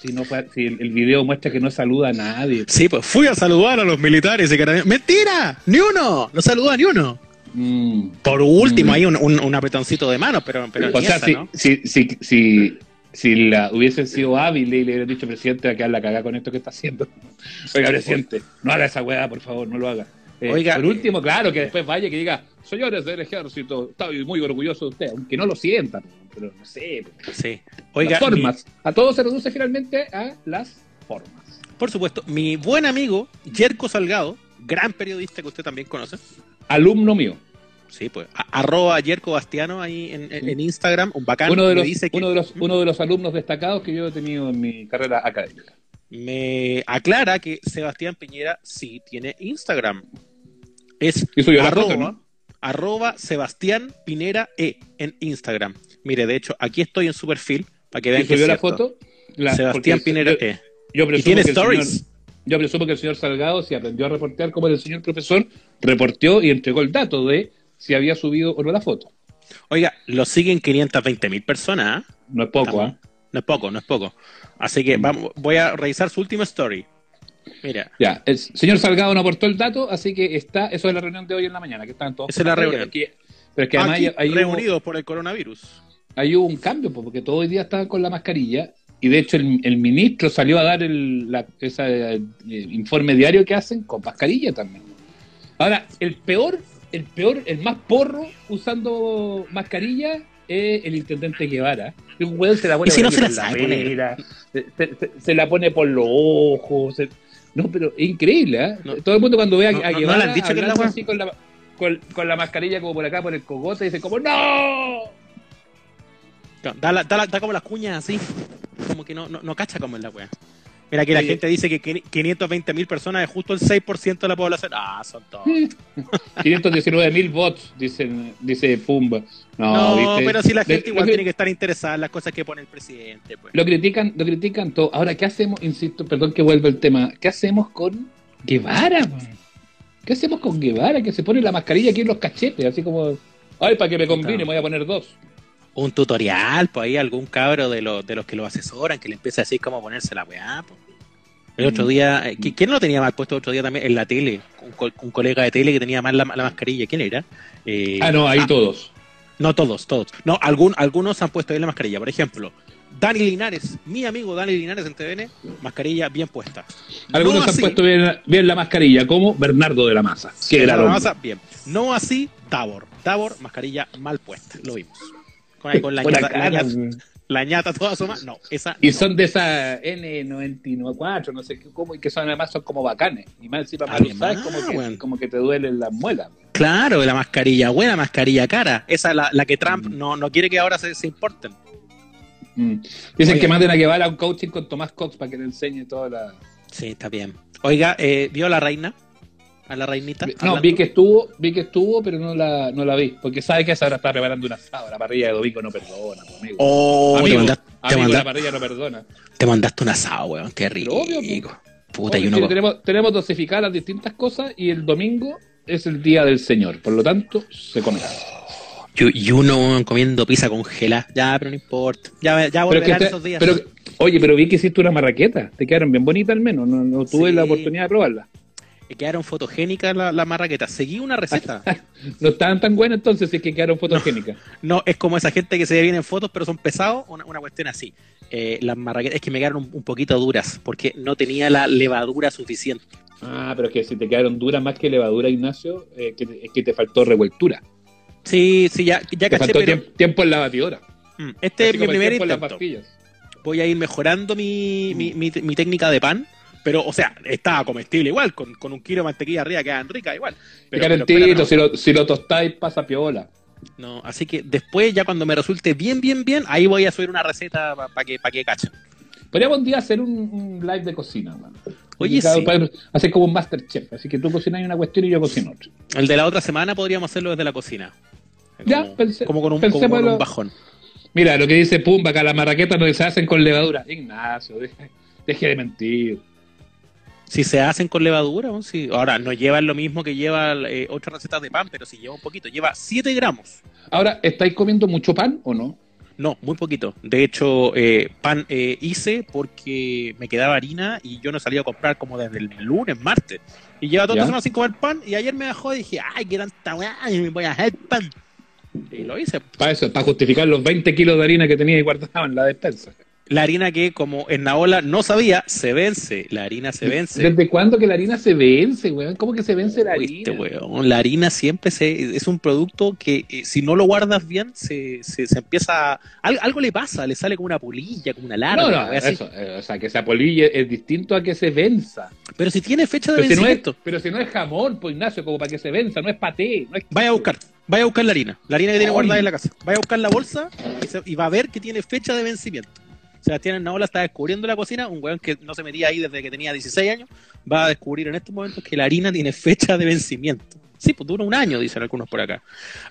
Si, no fue- si el, el video muestra que no saluda a nadie. Sí, pues fui a saludar a los militares y carabineros. ¡Mentira! ¡Ni uno! No saludó a ni uno. Mm. Por último, Mm. hay un, un, un apretoncito de mano, pero, pero o sea, esa, si, ¿no? si, si, si, si la hubiesen sido hábiles y le hubieran dicho, presidente, a quedar la cagada con esto que está haciendo. Oiga, presidente, no haga esa weá, por favor, no lo haga. Eh, Oiga, por último, claro, que después vaya y que diga, señores del ejército, estoy muy orgulloso de usted, aunque no lo sienta, pero no sé. Sí. Oiga, las formas. A todo se reduce finalmente a las formas. por supuesto, mi buen amigo, Yerko Salgado, gran periodista que usted también conoce. Alumno mío. Sí, pues. a- arroba Yerko Bastiano ahí en, en- en Instagram, un bacán. Uno de, los, dice que uno, de los, uno de los alumnos destacados que yo he tenido en mi carrera académica. me aclara que Sebastián Piñera sí tiene Instagram. Es arroba, arroba Sebastián Pinera E en Instagram. Mire, de hecho, aquí estoy en su perfil para que vean ¿Y que es la foto? La- Sebastián Pinera yo- E. Yo Y presumo tiene que el stories. señor- yo presumo que el señor Salgado, si aprendió a reportear como el señor profesor, reporteó y entregó el dato de si había subido o no la foto. Oiga, lo siguen 520 mil personas. ¿ah? No es poco, ¿ah? No es poco, no es poco. Así que vamos, voy a revisar su última story. Mira, Ya, el señor Salgado no aportó el dato, así que está, eso es la reunión de hoy en la mañana, que estaban todos. Esa es la reunión. porque- pero es que además aquí hubo, reunidos por el coronavirus. ahí hubo un cambio, porque todo el día estaban con la mascarilla, y de hecho el, el ministro salió a dar el la- ese eh, informe diario que hacen con mascarilla también. Ahora, el peor, el peor, el más porro usando mascarilla es el intendente Guevara. Un weón se la pone ¿Y si no por se la aquí sabe poner? se, se- se- se la pone por los ojos. se- no, pero es increíble, ¿eh? No. Todo el mundo cuando ve a, No, a no, no Guevara han dicho que weá. así con la, con, con la mascarilla como por acá, por el cogote, dice como ¡No! Da, la- da la- da como las cuñas así. Como que no, no, no cacha como es la wea. Mira, aquí la gente dice que 520 mil personas es justo el 6% de la población. Ah, son todos. 519 mil votos, dicen, dice Pumba. No, No, ¿viste? pero si la gente igual tiene que estar interesada en las cosas que pone el presidente. Pues. lo critican, lo critican todo. Ahora, ¿qué hacemos? Insisto, perdón que vuelva el tema. ¿Qué hacemos con Guevara? man? ¿Qué hacemos con Guevara? Que se pone la mascarilla aquí en los cachetes, así como, ay, para que me combine, me voy a poner dos. Un tutorial, pues ahí algún cabro de, los de los que lo asesoran que le empieza a decir cómo ponerse la weá. pues. El otro Mm. día, eh, ¿qui- ¿quién lo tenía mal puesto el otro día también? En la tele. Un, co- un colega de tele que tenía mal la, la mascarilla. ¿Quién era? Eh, Ah, no, ahí todos. No todos, todos. No, algún, algunos han puesto bien la mascarilla. Por ejemplo, Dani Linares, mi amigo Dani Linares en TVN, mascarilla bien puesta. Algunos No han así- puesto bien, bien la mascarilla, como Bernardo de la Maza. Que la era lo masa, bien. No así Tabor. Tabor, mascarilla mal puesta. Lo vimos. Con, con la, Buena ñata, la, cara, ñata, la ñata toda asoma. No, esa. Y no. son de esa N94, no sé qué, cómo, y que son además son como bacanes. Y más encima para usar como que, como que te duelen las muelas. Claro, la mascarilla buena, mascarilla cara. Esa es la, la que Trump Mm. no, no quiere que ahora se, se importen. Mm. Dicen Oye. que manden a Guevara a un coaching con Tomás Cox para que le enseñe toda la... Sí, está bien. Oiga, eh, ¿vio la reina? ¿A la reinita? No, Hablando. vi que estuvo, vi que estuvo, pero no la, no la vi. Porque sabe que esa ahora está preparando un asado. La parrilla de Domingo no perdona, pues, amigo. Oh, te, amigo, mandaste, te, amigo, manda- la parrilla no perdona. te mandaste un asado, weón. Qué rico. obvio, po. Puta, Oye, y uno sí, tenemos, tenemos dosificadas las distintas cosas y el domingo es el día del Señor. Por lo tanto, se come. y, y uno comiendo pizza congelada. Ya, pero no importa. Ya, ya Pero que volverán te- esos días. pero, oye, pero vi que hiciste una marraqueta. Te quedaron bien bonitas al menos. No, no tuve Sí. la oportunidad de probarla. Que quedaron fotogénicas las la marraquetas. Seguí una receta. No estaban tan buenas entonces, si es que quedaron fotogénicas. No, es como esa gente que se ve bien en fotos, pero son pesados. Una, una cuestión así. Eh, las marraquetas es que me quedaron un, un poquito duras porque no tenía la levadura suficiente. Ah, pero es que si te quedaron duras más que levadura, Ignacio, eh, que es que te faltó revueltura. Sí, sí, ya, ya Te caché, faltó pero tiemp- tiempo en la batidora. mm, este es mi primer intento. Voy a ir mejorando mi, mi, mi- mi técnica de pan. Pero, o sea, estaba comestible igual, con, con un kilo de mantequilla arriba quedan ricas igual. Pero, pero espera, si, lo, si lo tostáis, pasa piola. no, no, así que después, ya cuando me resulte bien, bien, bien, ahí voy a subir una receta para que, pa que cachen. Podríamos un día hacer un, un live de cocina, mano. Oye, sí. Hacer como un Masterchef. Así que tú cocinas una cuestión y yo cocino otra. El de la otra semana podríamos hacerlo desde la cocina. Como, Ya, pensé- como con un, como con un bajón. Mira, lo que dice Pumba, acá las marraquetas no se hacen con levadura. Ignacio, deje, deje de mentir. Si se hacen con levadura, ahora no llevan lo mismo que lleva eh, otras recetas de pan, pero si lleva un poquito, lleva 7 gramos. Ahora, ¿estáis comiendo mucho pan o no? No, muy poquito. De hecho, eh, pan eh, hice porque me quedaba harina y yo no salía a comprar como desde el lunes, martes. Y lleva toda la semana sin comer pan y ayer me bajó y dije, ay, qué tanta weá, y me voy a hacer pan. Y lo hice. Para eso, para justificar los 20 kilos de harina que tenía y guardaba en la despensa. La harina que, como en Naola no sabía, se vence. La harina se vence. ¿Desde cuándo que la harina se vence, weón? ¿Cómo que se vence la Oíste, harina? weón, La harina siempre se, es un producto que eh, si no lo guardas bien, se, se, se empieza... a- algo, algo le pasa, le sale como una polilla, como una larva. No, no, eso. eh, o sea, que se apolille es distinto a que se venza. Pero si tiene fecha de Pero si, no es, vencimiento, pero si no es jamón, pues Ignacio, como para que se venza, no es paté. No es vaya a buscar, vaya a buscar la harina. La harina que tiene Ay. guardada en la casa. Vaya a buscar la bolsa y, se- y va a ver que tiene fecha de vencimiento. Sebastián Naola está descubriendo la cocina, un weón que no se metía ahí desde que tenía 16 años, va a descubrir en estos momentos que la harina tiene fecha de vencimiento. Sí, pues dura un año, dicen algunos por acá.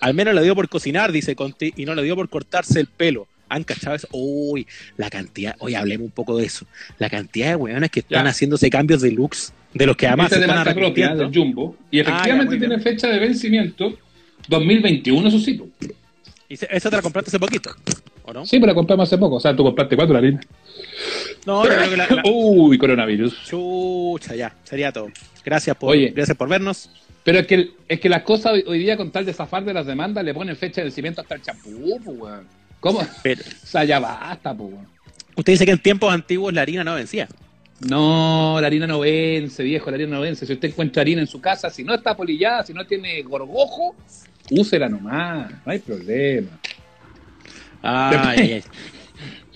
Al menos le dio por cocinar, dice Conti, y no le dio por cortarse el pelo. ¿Han cachado eso? Uy, la cantidad, hoy hablemos un poco de eso. La cantidad de weones que están Ya. haciéndose cambios de looks, de los que además se de marca propia, del Jumbo. Y Ah, ya, efectivamente tiene fecha de vencimiento 2021, eso sí. Y esa te la compraste hace poquito, ¿o no? Sí, pero la compramos hace poco. O sea, tú compraste cuatro la harina. No, yo creo que la, la- Uy, coronavirus. Chucha, ya, sería todo. Gracias por, Oye. gracias por vernos. Pero es que, es que las cosas hoy, hoy día, con tal de zafar de las demandas, le ponen fecha de vencimiento hasta el champú, weón. ¿Cómo? O Pero, sea, ya basta, weón. usted dice que en tiempos antiguos la harina no vencía. No, la harina no vence, viejo, la harina no vence. Si usted encuentra harina en su casa, si no está polillada, si no tiene gorgojo, úsela nomás, no hay problema. Ay.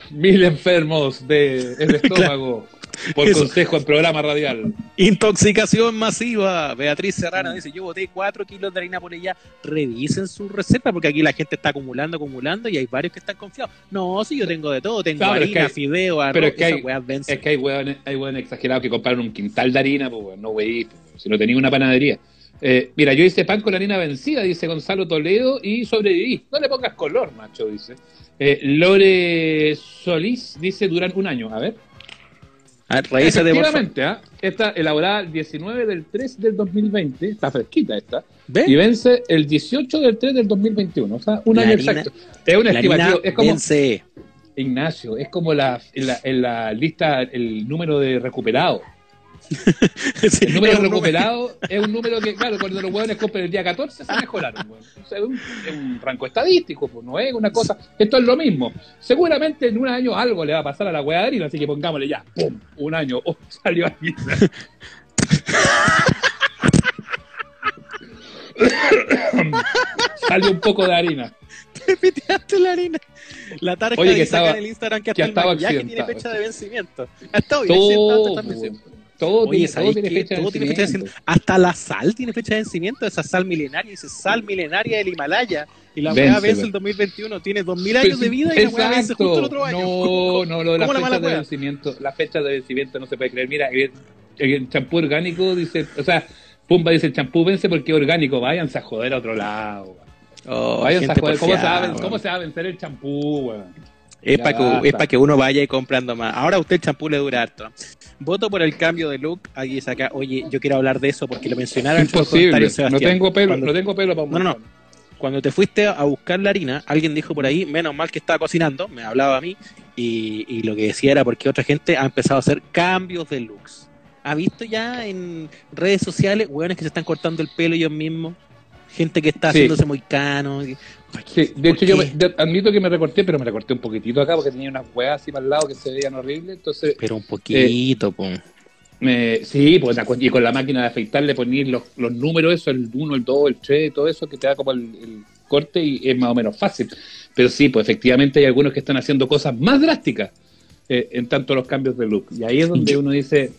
Mil enfermos del estómago por Eso. consejo en programa radial. Intoxicación masiva. Beatriz Serrana dice, yo boté 4 kilos de harina por ella. Revisen su receta porque aquí la gente está acumulando, acumulando y hay varios que están confiados. No, si yo tengo de todo. Tengo No, pero es harina, que hay- fideo, arroz, pero es que hay-. Es que hay hueones, hay hueones exagerados que compraron un quintal de harina, pues no wey, si no tenía una panadería. Eh, mira, yo hice pan con harina vencida, dice Gonzalo Toledo, y sobreviví. No le pongas color, macho, dice. Eh, Lore Solís dice duran un año. A ver. A favor. Efectivamente, ¿ah? Está elaborada el 19 del 3 del 2020, está fresquita esta, ¿Ve? y vence el 18 del 3 del 2021, o sea, un La año harina- exacto. Es un La estimativo, es como, vence. Ignacio, es como la, en, la, en la lista, el número de recuperados. Sí, El número recuperado es un número que, claro, cuando los hueones compran el día 14 se mejoraron. weón. O sea, es, un, es un rango estadístico, pues no es una cosa. Esto es lo mismo. Seguramente en un año algo le va a pasar a la hueá de harina, así que pongámosle ya, ¡pum! Un año, oh, salió aquí. salió un poco de harina. Te piteaste la harina. La tarja Oye, que estaba- en el Instagram que que hasta el estaba maquillaje tiene fecha de vencimiento. Ha estado bien accidentado Todo. Todo, Oye, tiene, fecha de Todo tiene fecha de vencimiento. Hasta la sal tiene fecha de vencimiento. Esa sal milenaria, dice sal milenaria del Himalaya. Y la weá vence el 2021. Tiene 2000 años de vida y la weá vence justo el otro año. No, no, lo de las ¿Cómo la mala fechas de vencimiento, las fechas de vencimiento no se puede creer. Mira, el, el champú orgánico dice, o sea, Pumba dice el champú vence porque es orgánico, váyanse a joder a otro lado. Oh, váyanse a joder, ¿cómo se, va. ¿cómo se va a vencer el champú, weón? Es para que, es que uno vaya y comprando más. Ahora usted el champú le dura harto. Voto por el cambio de look. Aquí acá, oye, yo quiero hablar de eso porque lo mencionaron en los no tengo pelo, Cuando- no tengo pelo para No, no, no. Cuando te fuiste a buscar la harina, alguien dijo por ahí, menos mal que estaba cocinando, me hablaba a mí, y, y lo que decía era porque otra gente ha empezado a hacer cambios de looks. ¿Ha visto ya en redes sociales hueones que se están cortando el pelo ellos mismos? Gente que está Sí. haciéndose muy cano. y- Sí, de ¿por hecho yo me- de- admito que me recorté, pero me recorté un poquitito acá porque tenía unas hueás así para el lado que se veían horribles, entonces Pero un poquito, po. Me, sí, pues y con la máquina de afeitar le poní los, los números, eso, el 1, el 2, el 3, todo eso, que te da como el, el corte y es más o menos fácil. Pero sí, pues efectivamente hay algunos que están haciendo cosas más drásticas eh, en tanto los cambios de look. Y ahí es donde uno dice,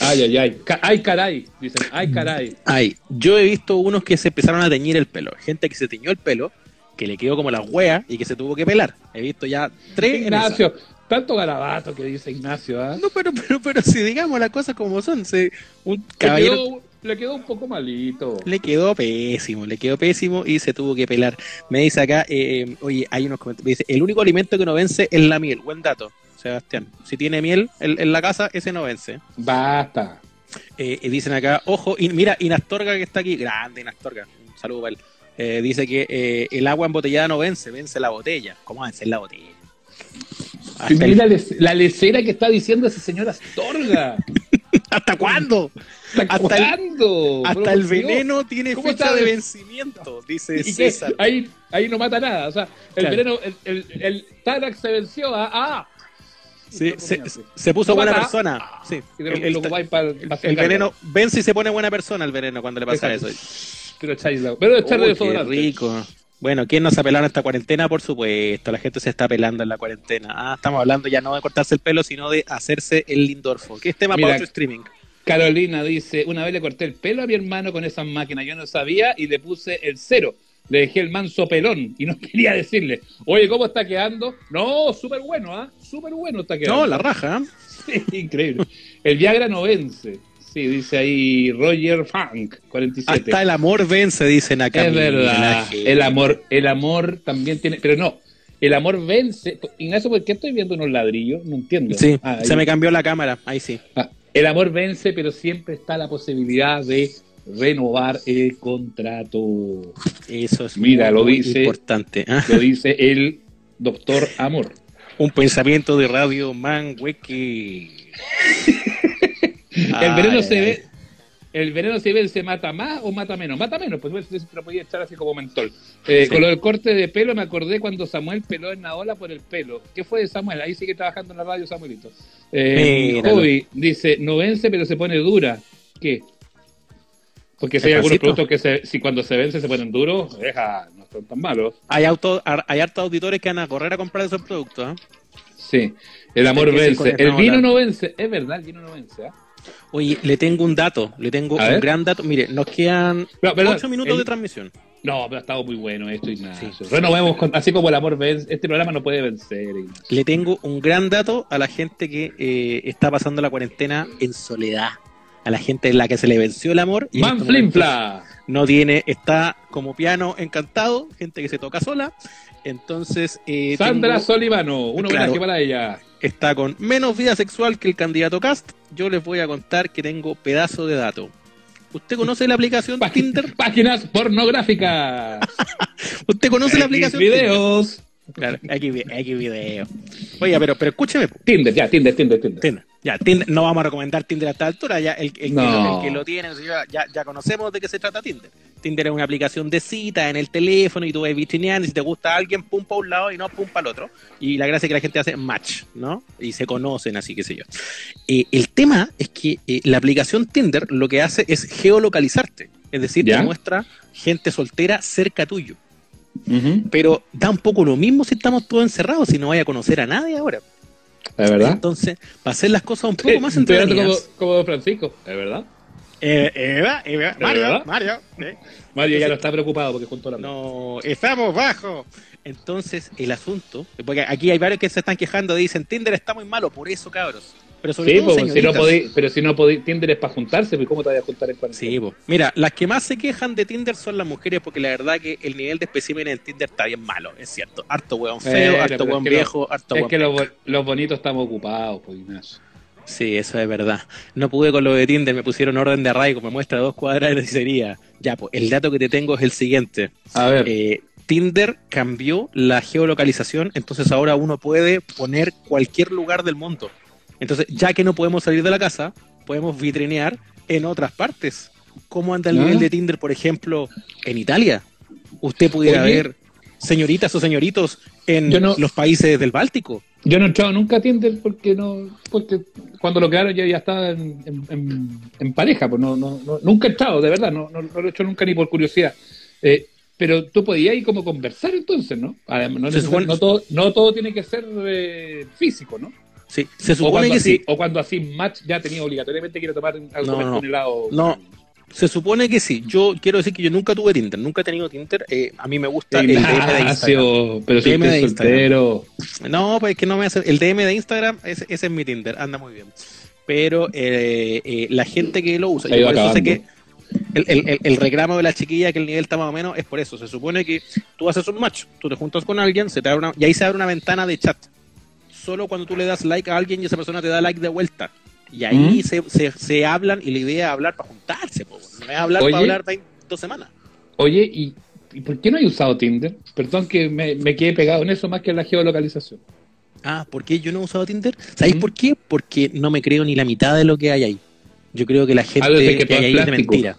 ay, ay, ay, ca- ay, caray, dicen, ay, caray. Ay, yo he visto unos que se empezaron a teñir el pelo. Gente que se teñió el pelo, que le quedó como la wea y que se tuvo que pelar. He visto ya tres en. Ignacio, tanto garabato que dice Ignacio, ¿ah? No, pero, pero, pero si digamos las cosas como son, se, un Le caballero le quedó un poco malito. le quedó pésimo, le quedó pésimo y se tuvo que pelar. Me dice acá, eh, oye, hay unos comentarios, me dice, el único alimento que no vence es la miel. Buen dato, Sebastián. Si tiene miel en, en la casa, ese no vence. Basta. Eh, dicen acá, ojo, y mira, Inastorga que está aquí, grande Inastorga, un saludo para él. Eh, dice que eh, el agua embotellada no vence, vence la botella. ¿Cómo vencer la botella? Sí, ¿Hasta, el- mira la, la lecera que está diciendo esa señora Astorga. ¿Hasta cuándo? ¿Hasta, Hasta el- cuándo? Hasta el por Dios. veneno tiene ¿Cómo fecha sabes? de vencimiento, dice ¿Y qué? César. Ahí, ahí no mata nada. O sea, el Claro. veneno, el, el, el Tarax se venció a. ¡Ah! Sí, se, se puso No buena mata. persona. Sí. El, el- para, para veneno vence y se pone buena persona el veneno cuando le pasa Exacto. eso. Pero Pero echarle Uy, qué rico. Bueno, ¿quién no se ha pelado en esta cuarentena? Por supuesto, la gente se está pelando en la cuarentena. Ah, estamos hablando ya no de cortarse el pelo, sino de hacerse el lindorfo, que es tema Mira, para otro streaming. Carolina dice: Una vez le corté el pelo a mi hermano con esas máquinas. Yo no sabía y le puse el cero. Le dejé el manso pelón y no quería decirle, oye, ¿cómo está quedando? No, súper bueno, ¿ah? Súper bueno está quedando. No, la raja. ¿eh? Sí, increíble. El Viagra no vence. Sí, dice ahí Roger Funk, 47. Hasta el amor vence, dicen acá. es verdad. El amor, el amor también tiene, pero no, el amor vence. Ignacio, ¿por qué estoy viendo unos ladrillos? No entiendo. Sí, Ah, se me cambió la cámara, ahí sí. Ah, el amor vence, pero siempre está la posibilidad de renovar el contrato. Eso es Mira, muy, lo dice- importante. ¿ah? Lo dice el doctor Amor. Un pensamiento de radio manhueque. El veneno Ay, se ay. ve. El veneno se ve, se mata más o mata menos. Mata menos, pues se lo podía echar así como mentol. Eh, Sí. Con lo del corte de pelo me acordé cuando Samuel peló en la ola por el pelo. ¿Qué fue de Samuel? Ahí sigue trabajando en la radio Samuelito. Eh. Hobby dice, no vence pero se pone dura. ¿Qué? Porque si hay ¿El algunos productos que se, si cuando se vence se ponen duros, deja, no son tan malos. Hay, auto, hay hartos auditores que van a correr a comprar esos productos. ¿ah? Sí, el amor que decir vence. El vino no vence. Es verdad, el vino no vence. ¿ah? Oye, le tengo un dato, le tengo A un ver. gran dato. Mire, nos quedan perdón, ocho minutos el- de transmisión. No, pero ha estado muy bueno esto, Ignacio. Sí. Renovemos, con- así como el amor vence. Este programa no puede vencer, Ignacio. Le tengo un gran dato a la gente que eh, está pasando la cuarentena en soledad. A la gente en la que se le venció el amor. y estos momentos Manflinfla. No tiene, está como piano encantado, gente que se toca sola. Entonces, eh, Sandra tengo- Solivano, un Claro. homenaje para ella. está con menos vida sexual que el candidato Cast. Yo les voy a contar que tengo pedazo de dato. ¿Usted conoce la aplicación Págin- Tinder? Páginas pornográficas. ¿Usted conoce la aplicación Tinder? Claro, aquí video. Oiga, pero, pero escúcheme. Tinder, ya, Tinder, Tinder, Tinder. Tinder. Ya, Tinder, no vamos a recomendar Tinder a esta altura, ya el, el que, No. lo, el que lo tiene, ya, ya, conocemos de qué se trata Tinder. Tinder es una aplicación de cita en el teléfono y tú vas vitrineando y si te gusta alguien, pum para un lado y no pum para el otro. Y la gracia es que la gente hace match, ¿no? Y se conocen, así que sé yo. Eh, el tema es que eh, la aplicación Tinder lo que hace es geolocalizarte, es decir, ¿Ya? te muestra gente soltera cerca tuyo. Pero da un poco lo mismo si estamos todos encerrados, si no vaya a conocer a nadie ahora. ¿Es verdad? Entonces, para hacer las cosas un poco más Estoy hablando entretenidas. como, como Francisco, ¿es verdad? Eh, Eva, Eva, Mario, verdad? Mario. eh, Mario ya no está preocupado porque junto a la No, estamos bajo. Entonces, el asunto, porque aquí hay varios que se están quejando, dicen Tinder está muy malo, por eso, cabros. Pero sobre Sí, todo, pues, si no pero si no podéis, Tinder es para juntarse, pues ¿cómo te vas a juntar en cuarentena? Sí, po. mira, las que más se quejan de Tinder son las mujeres porque la verdad que el nivel de especímenes en Tinder está bien malo, es cierto. Harto hueón feo, Eh, harto pero hueón es viejo, harto Es hueón que los, bo- los bonitos estamos ocupados, pues Ignacio. Sí, eso es verdad. No pude con lo de Tinder, me pusieron orden de arraigo, me muestra dos cuadrados y sería. Ya, pues el dato que te tengo es el siguiente. A ver, Eh, Tinder cambió la geolocalización, entonces ahora uno puede poner cualquier lugar del mundo. Entonces, ya que no podemos salir de la casa, podemos vitrinear en otras partes. ¿Cómo anda el Ah. nivel de Tinder, por ejemplo, en Italia? Usted pudiera Oye. ver señoritas o señoritos en no- los países del Báltico. yo no he entrado nunca a Tinder porque no, porque cuando lo crearon yo ya estaba en, en- en- en pareja, pues no, no, no- nunca he entrado, de verdad, no, lo he hecho nunca ni por curiosidad. Eh, pero tú podías ir como conversar entonces, ¿no? Además, no todo, no todo tiene que ser eh, físico, ¿no? Sí, se O supone cuando, que así, sí. o cuando así match ya tenía obligatoriamente a tomar algo No, no. un helado. No. Se supone que sí. Yo quiero decir que yo nunca tuve Tinder, nunca he tenido Tinder. Eh, a mí me gusta el DM de Instagram. Pero si DM de soltero. No, pues es que no me hace. El DM de Instagram, ese, ese es mi Tinder, anda muy bien. Pero eh, eh, la gente que lo usa, yo por eso sé que el- el reclamo de la chiquilla que el nivel está más o menos es por eso. Se supone que tú haces un match, tú te juntas con alguien, se te abre una, y ahí se abre una ventana de chat. Solo cuando tú le das like a alguien y esa persona te da like de vuelta. Y ahí ¿Mm? se, se, se hablan y la idea es hablar para juntarse, po, no es hablar Oye. para hablar 20 dos semanas. Oye, ¿y, y por qué no hay usado Tinder? Perdón que me, me quedé pegado en eso más que en la geolocalización. Ah, ¿por qué yo no he usado Tinder? ¿Sabéis ¿Mm? por qué? Porque no me creo ni la mitad de lo que hay ahí. Yo creo que la gente Ah, desde que hay ahí es de mentira.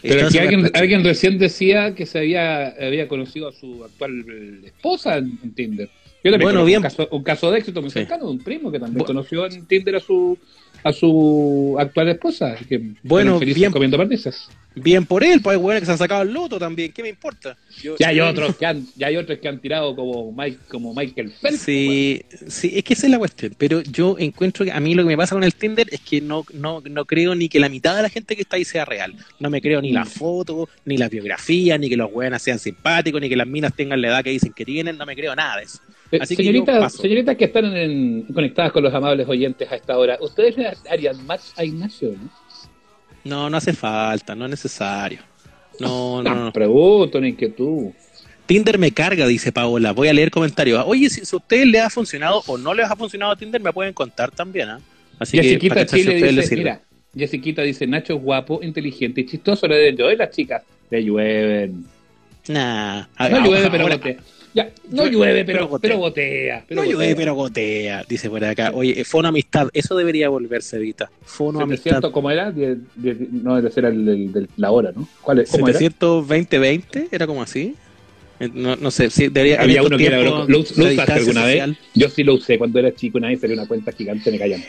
Pero aquí alguien, alguien recién decía que se había, había conocido a su actual esposa en, en Tinder. Yo también Bueno, bien. Un, caso, un caso de éxito muy Sí. cercano de un primo que también Bu- conoció en Tinder a su a su actual esposa. Que Bueno, bien. comiendo perdices. Bien por él, pues hay hueones que se han sacado el loto también. ¿Qué me importa? Yo- Ya hay otros que han, ya hay otros que han tirado como Mike, como Michael Phelps. Sí, sí, es que esa es la cuestión. Pero yo encuentro que a mí lo que me pasa con el Tinder es que no, no, no creo ni que la mitad de la gente que está ahí sea real. No me creo ni la Mm. foto, ni la biografía, ni que los hueones sean simpáticos, ni que las minas tengan la edad que dicen que tienen. No me creo nada de eso. Eh, Así que paso. señoritas que están en- conectadas con los amables oyentes a esta hora, ¿ustedes le harían match a Ignacio? ¿no? No, no hace falta, no es necesario. No, no, no. Pregunto, ni que tú. Tinder me carga, dice Paola. Voy a leer comentarios. Oye, si, si a ustedes les ha funcionado o no les ha funcionado Tinder, me pueden contar también, ¿ah? Así que Jessiquita si a Chile les dice, mira, Jessiquita dice, Nacho es guapo, inteligente y chistoso, le deben yo, las chicas le llueven. Nah, No llueve, pero ahora-. Ya, no Llueve, llueve, pero pero, gotea. pero gotea. pero no llueve, gotea. pero gotea, dice por acá. Oye, eh, fono amistad, eso debería volverse, Vita. Fono amistad. 700, ¿cómo era? Die- die- no, ese era el, la hora, ¿no? ¿Cuál es? ¿Cómo era? 720-20, era como así. Eh, No, no sé, sí, debería Había uno que era, lo, lo de usaste alguna social, vez. Yo sí lo usé cuando era chico, una vez salió una cuenta gigante, me callan.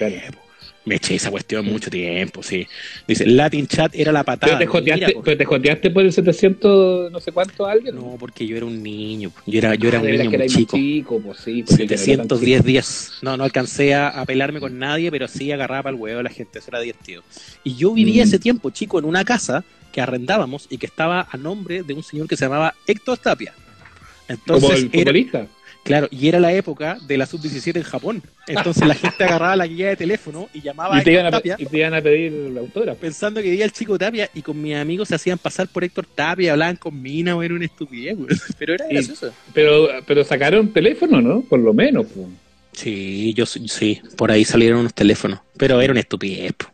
Me eché esa cuestión mucho tiempo, sí. Dice, Latin Chat era la patada. Pero te, joteaste, pero te joteaste por el 700 no sé cuánto a alguien. No, porque yo era un niño. Yo era, yo era Ah, un niño muy chico. chico, pues sí. porque yo no era tan 710 días. No, no alcancé a, a pelarme con nadie, pero sí agarraba para el huevo a la gente. Eso era divertido. Y yo vivía Mm. ese tiempo, chico, en una casa que arrendábamos y que estaba a nombre de un señor que se llamaba Héctor Tapia. Como Entonces, el era, futbolista. Claro, y era la época de la sub-17 en Japón. Entonces la gente agarraba la guía de teléfono y llamaba a Y te, Héctor a, Tapia y te iban a pedir el autógrafo. pensando que vivía el chico Tapia y con mis amigos se hacían pasar por Héctor Tapia, hablaban con Mina, güey, era una estupidez, güey. Pero era Y- gracioso. Pero, pero sacaron teléfono, ¿no? Por lo menos. pues. Sí, yo sí, por ahí salieron unos teléfonos, pero era una estupidez. po.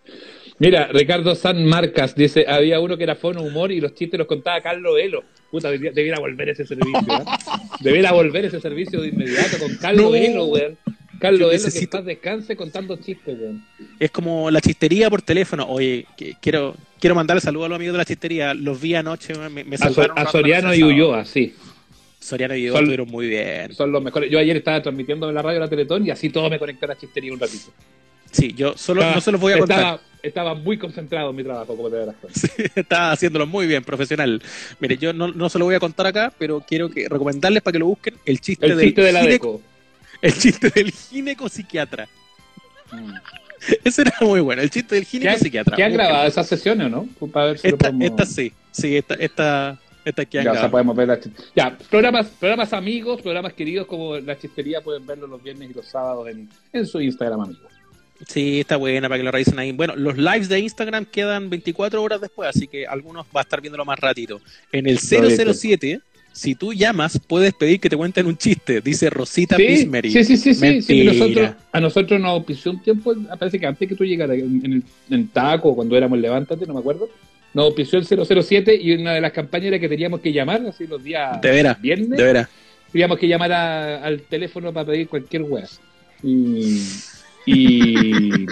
Mira, Ricardo San Marcas dice, había uno que era fono humor y los chistes los contaba Carlos Elo. Puta, debiera, volver ese servicio, ¿eh? Debiera volver ese servicio de inmediato con Carlos No. Velo, weón. Carlos Yo Velo, que paz descanse contando chistes, weón. Es como la chistería por teléfono. Oye, que- quiero quiero mandarle saludos a los amigos de la chistería. Los vi anoche, me, me A, Soriano y. Ulloa, sí. Soriano y Ulloa estuvieron muy bien. Son los mejores. Yo ayer estaba transmitiendo en la radio la Teletón y así todo me conecté a la chistería un ratito. Sí, yo solo Estaba- no se los voy a contar. Estaba, estaba muy concentrado en mi trabajo, como te. Sí, está haciéndolo muy bien, profesional. Mire, yo no, no se lo voy a contar acá, pero quiero que recomendarles para que lo busquen el chiste, El del chiste de la gineco- el chiste del gineco psiquiatra. Ese era muy bueno, el chiste del ¿Qué, gineco psiquiatra. ¿qué han grabado esas sesiones o no? Para ver si lo Esta, podemos- esta sí, sí, esta, esta, esta que han Ya, o sea, grabado. podemos ver la Ya, programas, programas amigos, programas queridos como la chistería pueden verlo los viernes y los sábados en, en su Instagram, amigo. Sí, está buena para que lo revisen ahí. Bueno, los lives de Instagram quedan 24 horas después, así que algunos va a estar viéndolo más ratito. En el 007, si tú llamas, puedes pedir que te cuenten un chiste, dice Rosita Sí, Pismery. sí, sí, sí, sí, sí, Mentira. nosotros, a nosotros nos auspició un tiempo, parece que antes que tú llegaras en, en el en Taco, cuando éramos Levántate, no me acuerdo, nos auspició el 007 y una de las campañas era que teníamos que llamar, así los días De veras, viernes, de veras. teníamos que llamar a- al teléfono para pedir cualquier weá. Y, y,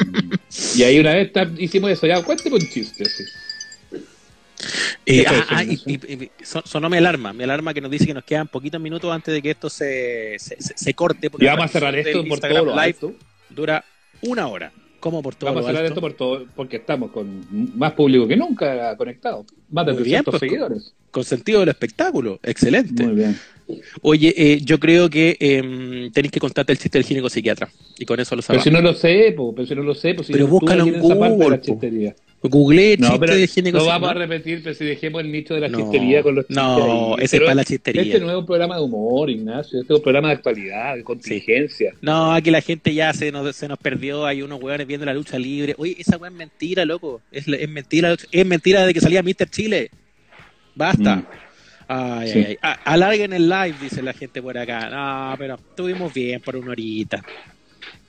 y ahí una vez hicimos eso, ya, cuénteme un chiste. así. Eh, ¿Qué fue ah, ah, y, y- y son- sonó mi alarma, mi alarma que nos dice que nos quedan poquitos minutos antes de que esto se, se, se- corte. porque Y vamos a cerrar esto por todo lo Live alto. dura una hora. ¿Cómo por todo Vamos a cerrar alto? esto por todo, porque estamos con más público que nunca conectado. Más de Muy bien, 300 pues, seguidores. Con sentido del espectáculo, excelente. Muy bien. Oye, eh, yo creo que eh, tenéis que contarte el chiste del gineco psiquiatra. Y con eso lo Pero sabemos. si no lo sé, po, pero si no lo sé, pues si Pero búscalo en de Google, la. Googleé No, chiste pero del gineco no vamos a repetir, pero si dejemos el nicho de la No, chistería con los chistes no, ahí. ese es Pero para la chistería. Este no es un programa de humor, Ignacio. Este es un programa de actualidad, de contingencia. No, aquí la gente ya se nos, se nos perdió. Hay unos hueones viendo la lucha libre. Oye, esa hueá es mentira, loco. Es, es mentira. Es mentira de que salía Mr. Chile. Basta. Mm. Ay, Sí. ay, ay. Alarguen el live, dice la gente por acá. No, pero estuvimos bien por una horita.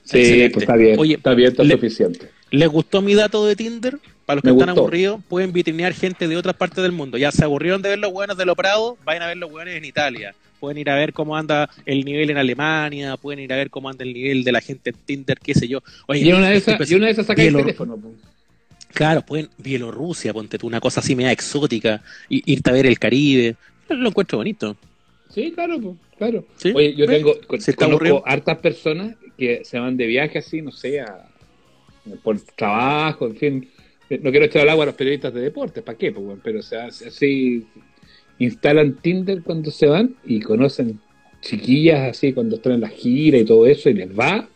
Sí, Excelente. pues está bien. Oye, está bien, está le- suficiente. ¿Les gustó mi dato de Tinder? Para los que Me están gustó. aburridos, pueden vitrinear gente de otras partes del mundo. Ya se aburrieron de ver los buenos de los Prado, vayan a ver los buenos en Italia. Pueden ir a ver cómo anda el nivel en Alemania, pueden ir a ver cómo anda el nivel de la gente en Tinder, qué sé yo. Oye, Y una de esas, y una de esas saca el teléfono. Claro, pueden Bielorrusia, ponte tú, una cosa así media exótica, y, irte a ver el Caribe. Lo encuentro bonito. Sí, claro, claro. ¿Sí? Oye, yo tengo, conozco aburrido. hartas personas que se van de viaje así, no sé, a- por trabajo, en fin. No quiero echar al agua a los periodistas de deportes, ¿para qué? weón? pero o sea, así instalan Tinder cuando se van y conocen chiquillas así cuando están en la gira y todo eso y les va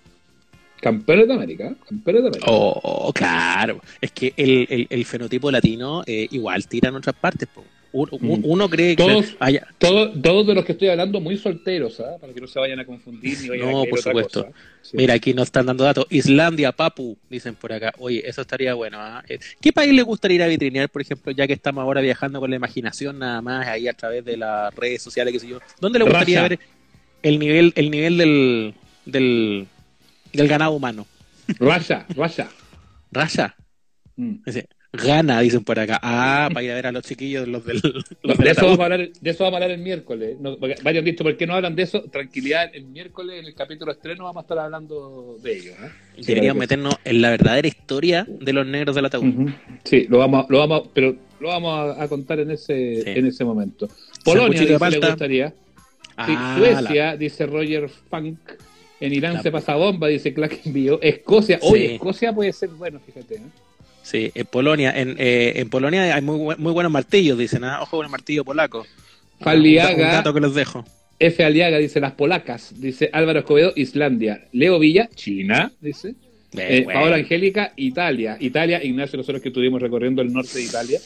campeones de América, campeones de América. Oh, claro. Es que el, el- el fenotipo latino eh, igual tira en otras partes. Uno, Mm. uno cree que... Todos-. Todos, todos de los que estoy hablando muy solteros, ¿ah? para que no se vayan a confundir ni vayan No, a por supuesto. cosa. Sí. Mira, aquí nos están dando datos. Islandia, Papu, dicen por acá. Oye, eso estaría bueno. ¿ah? Eh, ¿Qué país le gustaría ir a vitrinear, por ejemplo, ya que estamos ahora viajando con la imaginación nada más, ahí a través de las redes sociales, qué sé yo? ¿Dónde le gustaría ver el nivel, el nivel del, del, del ganado humano? Russia, Russia. ¿Raya? Mm. Gana, dicen por acá. Ah, para ir a ver a los chiquillos, los del... Los De del eso, vamos a hablar, de eso vamos a hablar el miércoles. No, varios han dicho, ¿por qué no hablan de eso? Tranquilidad, el miércoles en el capítulo estreno vamos a estar hablando de ello. ¿eh? Deberíamos meternos en la verdadera historia de los negros del ataúd. Sí, lo vamos, lo vamos, pero lo vamos a, a contar en ese, Sí. en ese momento. Polonia dice, le gustaría. Sí, Ah, Suecia, dice Roger Funk. En Irán La- se pasa bomba, dice Clark envió. Escocia, oye, Sí. Escocia puede ser bueno, fíjate. ¿eh? Sí, en Polonia, en, eh, en Polonia hay muy, bu- muy buenos martillos, dicen, ¿ah? ojo con el martillo polaco. Faliaga. Un dato que les dejo. F. Aliaga dice las polacas, dice Álvaro Escobedo, Islandia. Leo Villa, China, dice. Eh, Eh, bueno. Paola Angélica, Italia. Italia, Ignacio, nosotros que estuvimos recorriendo el norte de Italia.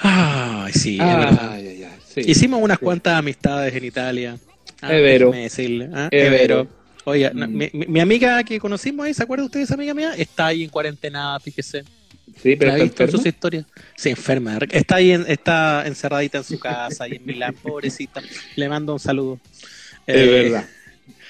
Ay, sí, es verdad. Sí. Hicimos unas Sí. cuantas amistades en Italia. Ah, Evero. decirle, ¿ah? Evero. Evero. Oiga, Mm. mi, mi- mi amiga que conocimos ahí, ¿se acuerda usted de esa amiga mía? Está ahí en cuarentena, fíjese. Sí, pero ¿La ha está visto en sus historias? Sí, enferma. Está ahí, en- está encerradita en su casa, ahí en Milán, pobrecita. Le mando un saludo. Es Eh, verdad.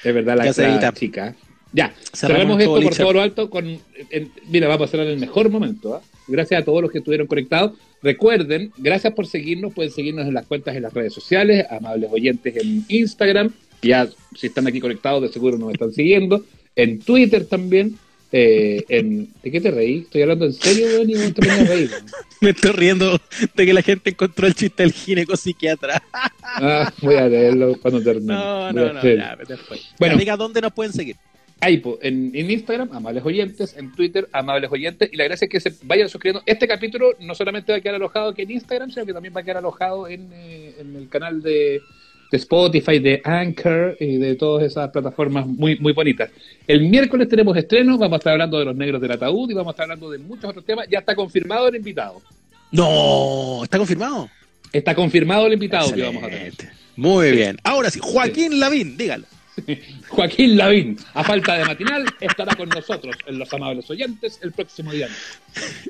Es verdad la, se la chica. Ya, Cerramos cerramos esto por todo lo alto con... en- mira, vamos a cerrar en el mejor momento. ¿ah? Gracias a todos los que estuvieron conectados. Recuerden, gracias por seguirnos. Pueden seguirnos en las cuentas en las redes sociales, amables oyentes en Instagram. Ya, si están aquí conectados, de seguro nos están siguiendo. En Twitter también. eh, en, ¿De qué te reí? ¿Estoy hablando en serio, weón? Y a reír. Me estoy riendo de que la gente encontró el chiste del gineco psiquiatra. Ah, voy a leerlo cuando termine. No, no, no, ya, después. Bueno. Diga dónde nos pueden seguir. Ahí, en, en Instagram, amables oyentes, en Twitter, amables oyentes, y la gracia es que se vayan suscribiendo. Este capítulo no solamente va a quedar alojado aquí en Instagram, sino que también va a quedar alojado en, eh, en el canal de, de Spotify, de Anchor y de todas esas plataformas muy, muy bonitas. El miércoles tenemos estreno, vamos a estar hablando de los negros del ataúd y vamos a estar hablando de muchos otros temas. Ya está confirmado el invitado. No, ¿está confirmado? Está confirmado el invitado que vamos a tener. Muy bien. Ahora sí, Joaquín Lavín, dígalo. Joaquín Lavín, a falta de matinal, estará con nosotros en Los Amables Oyentes el próximo día.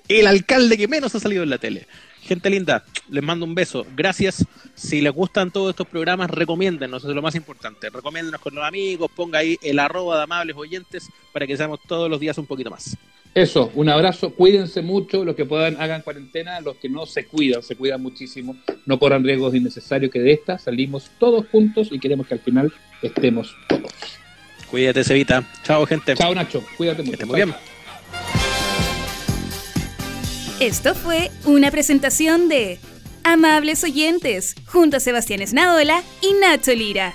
El alcalde que menos ha salido en la tele. Gente linda, les mando un beso. Gracias. Si les gustan todos estos programas, recomiéndennos, eso es lo más importante. Recomiéndennos con los amigos, ponga ahí el arroba de amables oyentes para que seamos todos los días un poquito más. Eso, un abrazo, cuídense mucho, los que puedan hagan cuarentena, los que no se cuidan, se cuidan muchísimo, no corran riesgos innecesarios que de esta salimos todos juntos y queremos que al final estemos todos. Cuídate, Cevita. Chao, gente. Chao Nacho, cuídate Que mucho. muy Chao. bien. Esto fue una presentación de Amables Oyentes, junto a Sebastián Esnaola y Nacho Lira.